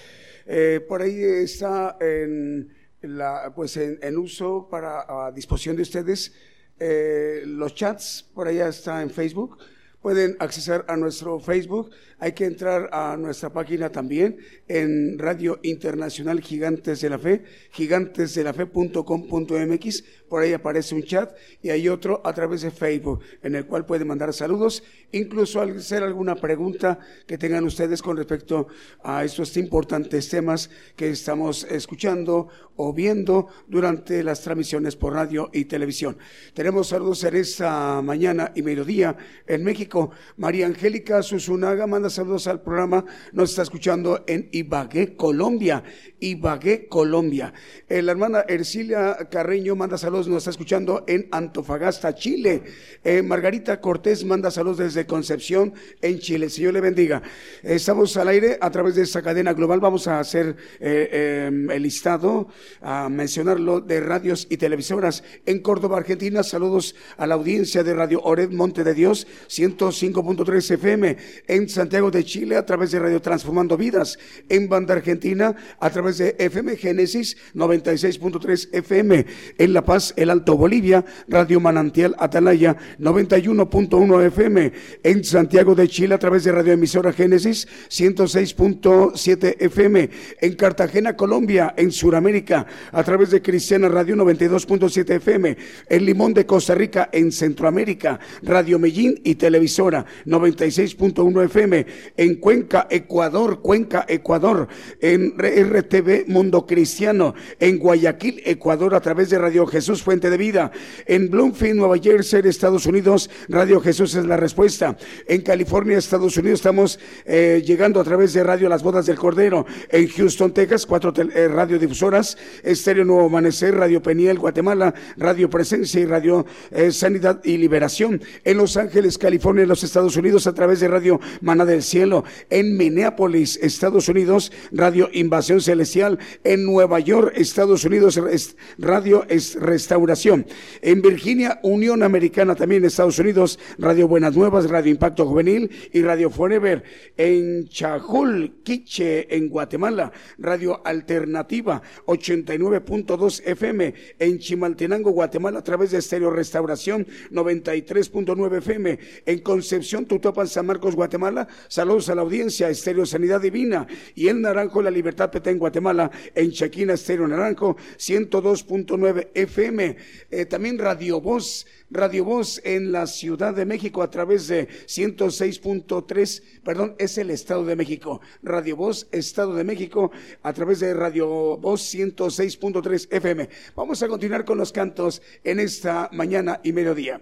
Eh, por ahí está en, la, pues en, uso para a disposición de ustedes eh, los chats, por allá está en Facebook. Pueden acceder a nuestro Facebook hay que entrar a nuestra página también en Radio Internacional Gigantes de la Fe, gigantesdelafe.com.mx, por ahí aparece un chat y hay otro a través de Facebook en el cual pueden mandar saludos, incluso hacer alguna pregunta que tengan ustedes con respecto a estos importantes temas que estamos escuchando o viendo durante las transmisiones por radio y televisión. Tenemos saludos en esta mañana y mediodía en México. María Angélica Susunaga manda saludos al programa. Nos está escuchando en Ibagué, Colombia. Ibagué, Colombia. Eh, la hermana Ercilia Carreño manda saludos, nos está escuchando en Antofagasta, Chile. Eh, Margarita Cortés manda saludos desde Concepción, en Chile. Señor le bendiga. estamos al aire a través de esta cadena global. Vamos a hacer eh, em, el listado, a mencionarlo, de radios y televisoras. En Córdoba, Argentina, saludos a la audiencia de Radio Ored Monte de Dios, 105.3 FM. En Santiago de Chile, a través de Radio Transformando Vidas. En Banda Argentina, a través de FM Génesis 96.3 FM. En La Paz, El Alto Bolivia, Radio Manantial Atalaya 91.1 FM. En Santiago de Chile a través de Radio Emisora Génesis 106.7 FM. En Cartagena, Colombia, en Sudamérica a través de Cristiana Radio 92.7 FM. En Limón de Costa Rica, en Centroamérica, Radio Medellín y Televisora 96.1 FM. En Cuenca, Ecuador, Cuenca, Ecuador, en RT TV Mundo Cristiano, en Guayaquil, Ecuador, a través de Radio Jesús Fuente de Vida, en Bloomfield, Nueva Jersey, Estados Unidos, Radio Jesús es la respuesta, en California, Estados Unidos, estamos eh, llegando a través de Radio Las Bodas del Cordero, en Houston, Texas, cuatro eh, radiodifusoras, Estéreo Nuevo Amanecer, Radio Peniel, Guatemala, Radio Presencia y Radio eh, Sanidad y Liberación, en Los Ángeles, California, en los Estados Unidos, a través de Radio Mana del Cielo, en Minneapolis, Estados Unidos, Radio Invasión Celestial, en Nueva York, Estados Unidos, Radio es Restauración. En Virginia, Unión Americana también Estados Unidos, Radio Buenas Nuevas, Radio Impacto Juvenil y Radio Forever. En Chajul, Quiche, en Guatemala, Radio Alternativa 89.2 FM. En Chimaltenango, Guatemala, a través de Estéreo Restauración 93.9 FM. En Concepción, Tutopan, San Marcos, Guatemala, saludos a la audiencia, Estéreo Sanidad Divina. Y en Naranjo, La Libertad Petén, Guatemala Guatemala, en Chaquina, Estéreo Naranjo, 102.9 FM. Eh, también Radio Voz, Radio Voz en la Ciudad de México a través de 106.3, perdón, es el Estado de México. Radio Voz, Estado de México, a través de Radio Voz 106.3 FM. Vamos a continuar con los cantos en esta mañana y mediodía.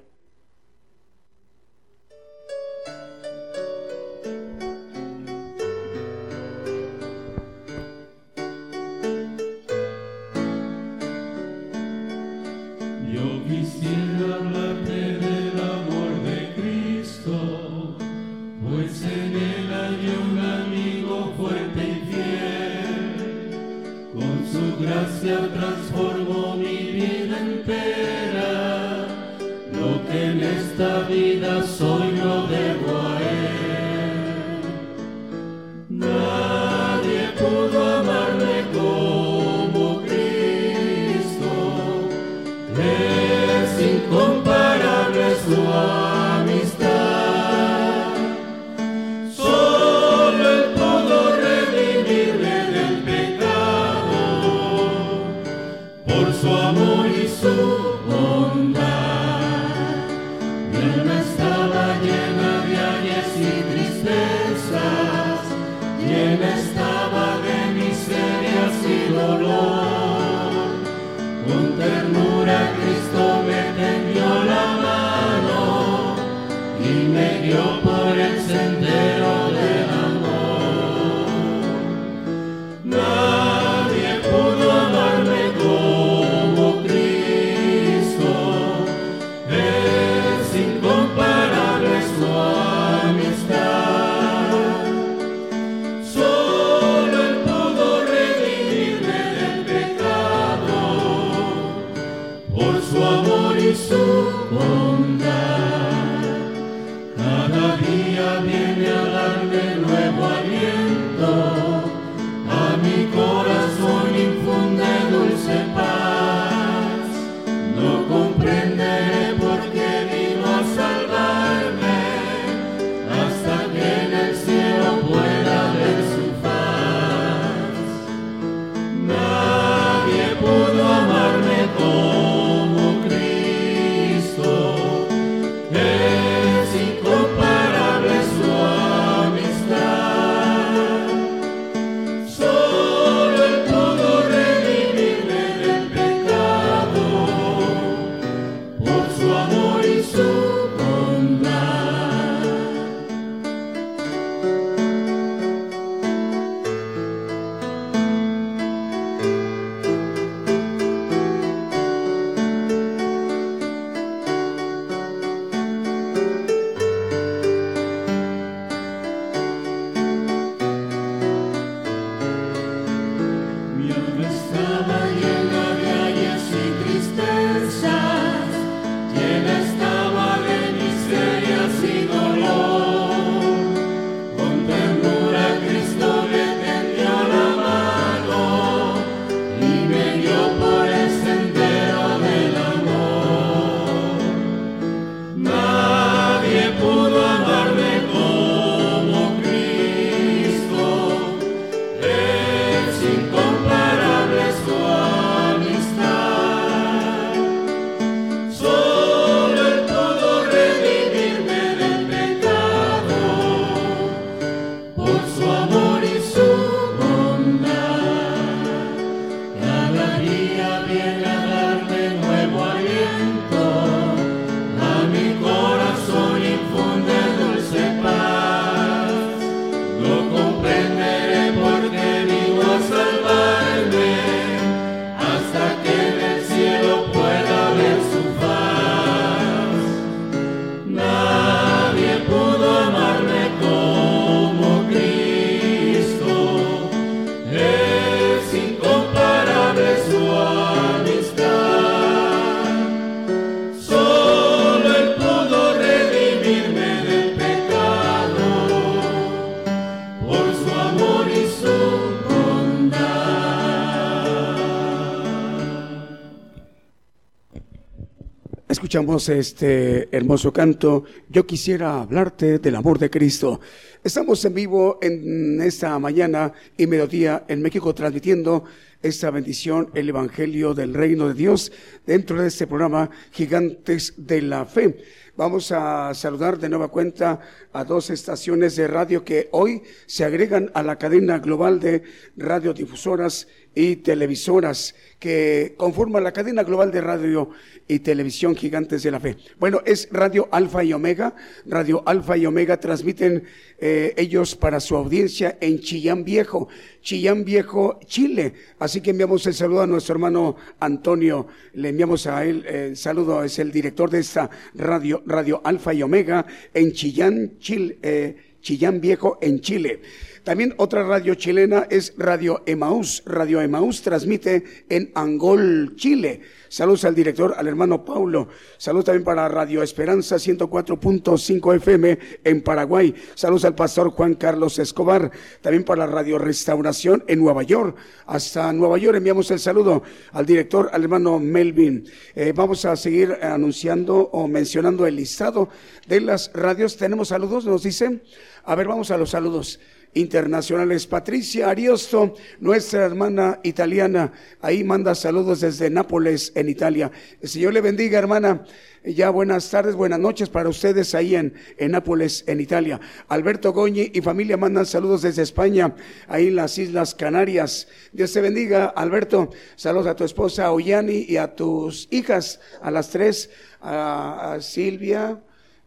Escuchamos este hermoso canto, Yo quisiera hablarte del amor de Cristo. Estamos en vivo en esta mañana y mediodía en México transmitiendo esta bendición, el Evangelio del Reino de Dios, dentro de este programa Gigantes de la Fe. Vamos a saludar de nueva cuenta a dos estaciones de radio que hoy se agregan a la cadena global de radiodifusoras y televisoras que conforman la cadena global de radio y televisión Gigantes de la Fe. Bueno, es Radio Alfa y Omega. Radio Alfa y Omega transmiten eh, ellos para su audiencia en Chillán Viejo, Chillán Viejo, Chile. Así que enviamos el saludo a nuestro hermano Antonio. Le enviamos a él el saludo, es el director de esta radio, Radio Alfa y Omega en Chillán, Eh, Chillán Viejo en Chile. También otra radio chilena es Radio Emaús. Radio Emaús transmite en Angol, Chile. Saludos al director, al hermano Paulo. Saludos también para Radio Esperanza 104.5 FM en Paraguay. Saludos al pastor Juan Carlos Escobar. También para Radio Restauración en Nueva York. Hasta Nueva York enviamos el saludo al director, al hermano Melvin. Eh, vamos a seguir anunciando o mencionando el listado de las radios. Tenemos saludos, nos dicen. A ver, vamos a los saludos internacionales. Patricia Ariosto, nuestra hermana italiana, ahí manda saludos desde Nápoles, en Italia. El Señor le bendiga, hermana. Ya buenas tardes, buenas noches para ustedes ahí en, en Nápoles, en Italia. Alberto Goñi y familia mandan saludos desde España, ahí en las Islas Canarias. Dios te bendiga, Alberto. Saludos a tu esposa Ollani y a tus hijas, a las tres, a, Silvia,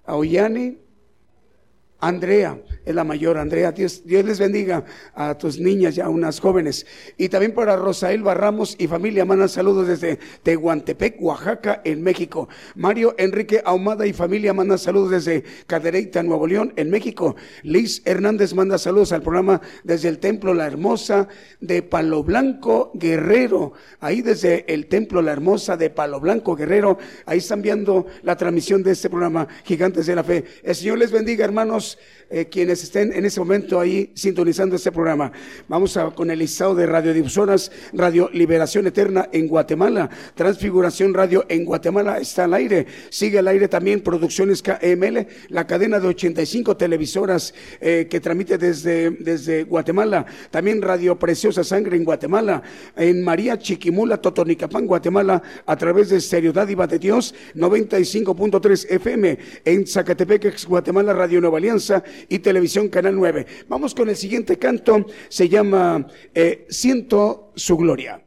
a Andrea, es la mayor, Andrea. Dios, les bendiga a tus niñas y a unas jóvenes. Y también para Rosael Barramos y familia, mandan saludos desde Tehuantepec, Oaxaca, en México. Mario Enrique Ahumada y familia mandan saludos desde Cadereyta, Nuevo León, en México. Liz Hernández manda saludos al programa desde el Templo La Hermosa de Palo Blanco Guerrero. Ahí desde el Templo La Hermosa de Palo Blanco Guerrero, ahí están viendo la transmisión de este programa Gigantes de la Fe. El Señor les bendiga, hermanos eh, quienes estén en ese momento ahí sintonizando este programa. Vamos a, con el listado de radiodifusoras, Radio Liberación Eterna en Guatemala, Transfiguración Radio en Guatemala está al aire, sigue al aire también Producciones KML, la cadena de 85 televisoras eh, que transmite desde, desde Guatemala, también Radio Preciosa Sangre en Guatemala, en María Chiquimula, Totonicapán, Guatemala, a través de Stereo Dádiva de Dios, 95.3 FM, en Zacatepec, Guatemala, Radio Nueva Alianza, y Televisión Canal 9. Vamos con el siguiente canto, se llama eh, Siento su gloria.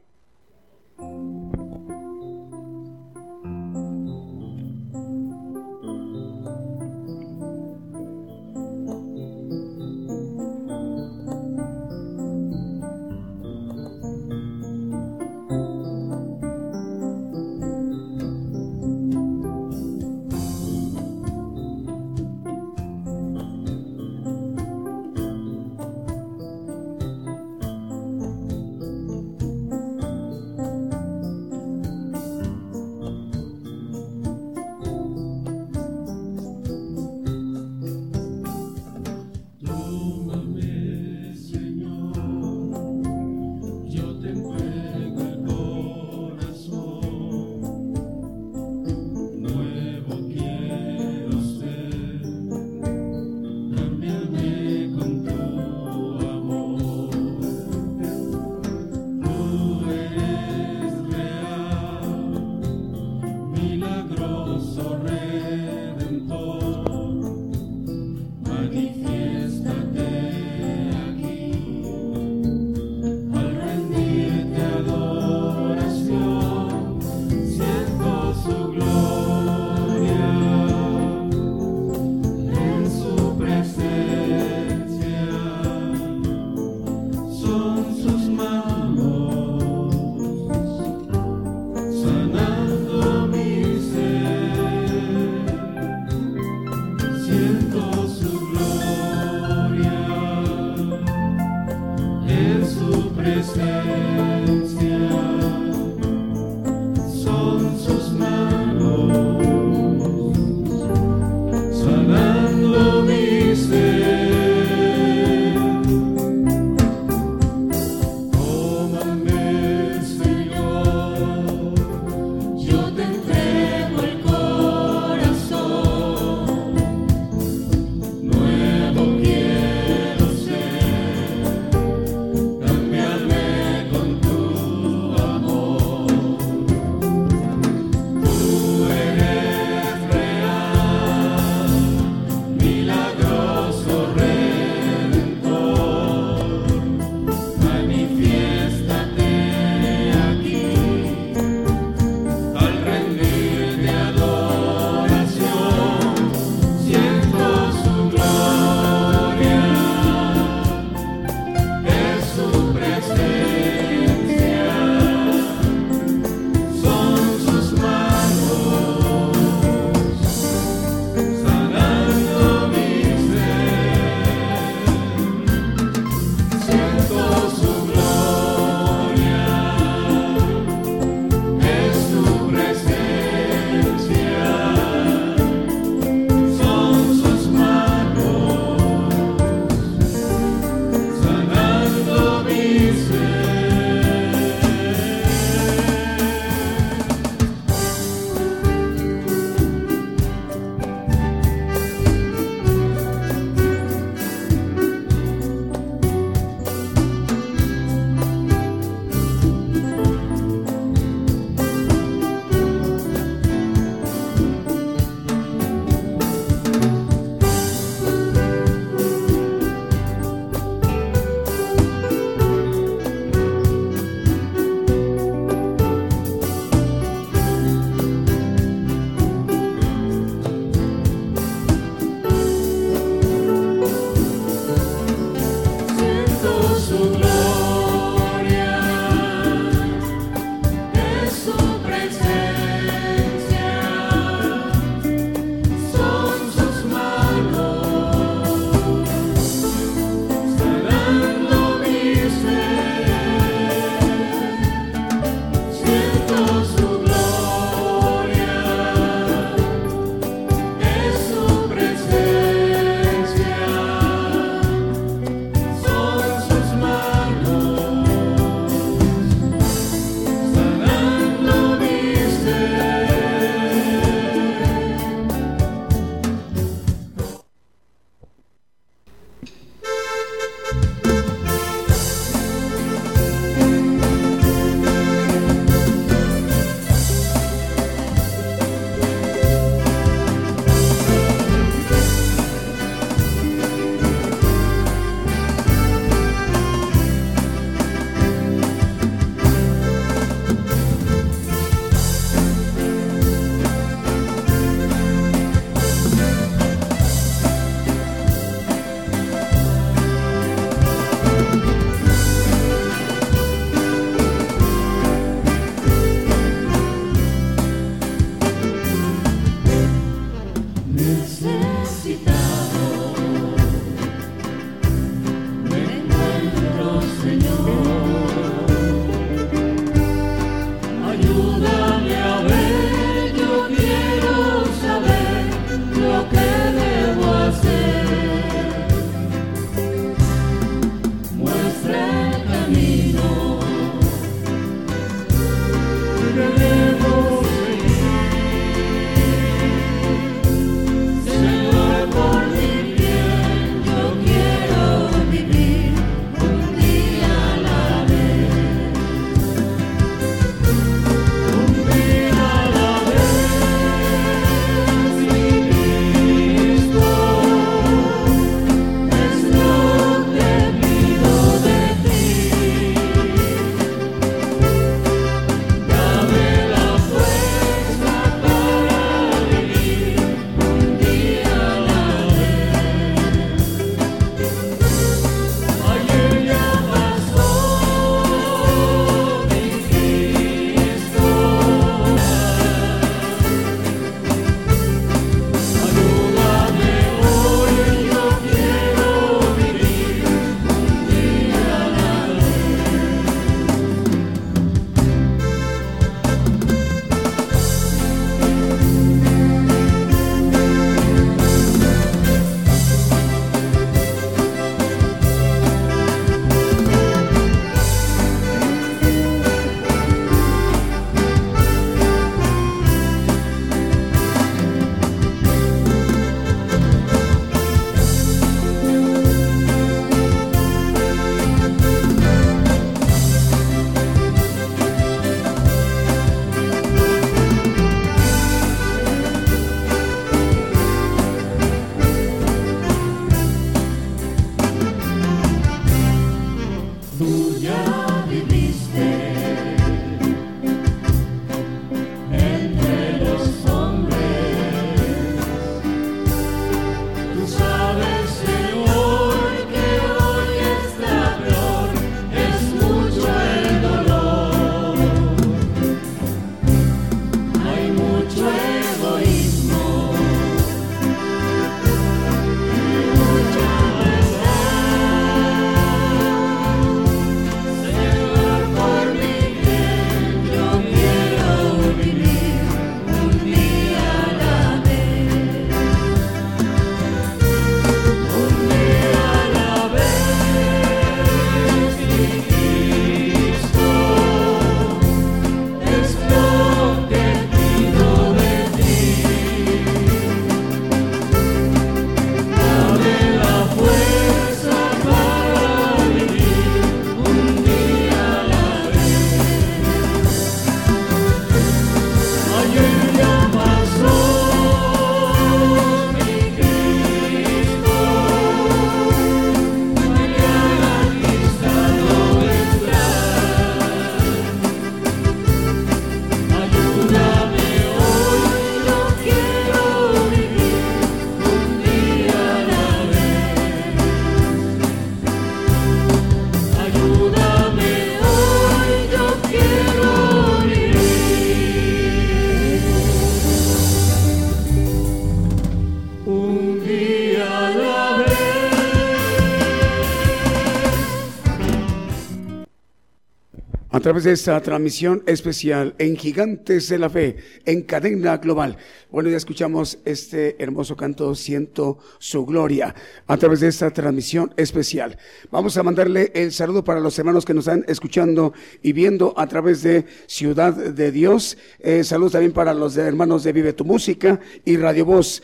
A través de esta transmisión especial en Gigantes de la Fe, en cadena global. Bueno, ya escuchamos este hermoso canto, Siento su gloria, a través de esta transmisión especial. Vamos a mandarle el saludo para los hermanos que nos están escuchando y viendo a través de Ciudad de Dios. Eh, saludos también para los hermanos de Vive tu Música y Radio Voz,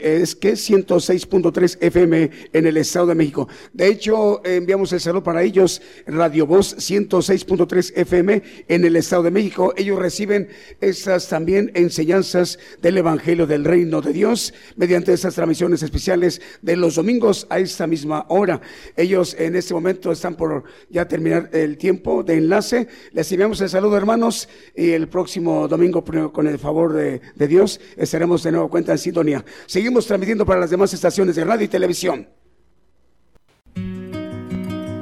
es que 106.3 FM en el Estado de México. De hecho, enviamos el saludo para ellos, Radio Voz 106.3 FM en el Estado de México. Ellos reciben estas también enseñanzas del Evangelio del Reino de Dios mediante estas transmisiones especiales de los domingos a esta misma hora. Ellos en este momento están por ya terminar el tiempo de enlace. Les enviamos el saludo hermanos y el próximo domingo con el favor de, de Dios estaremos de nuevo cuenta en sintonía. Seguimos transmitiendo para las demás estaciones de radio y televisión.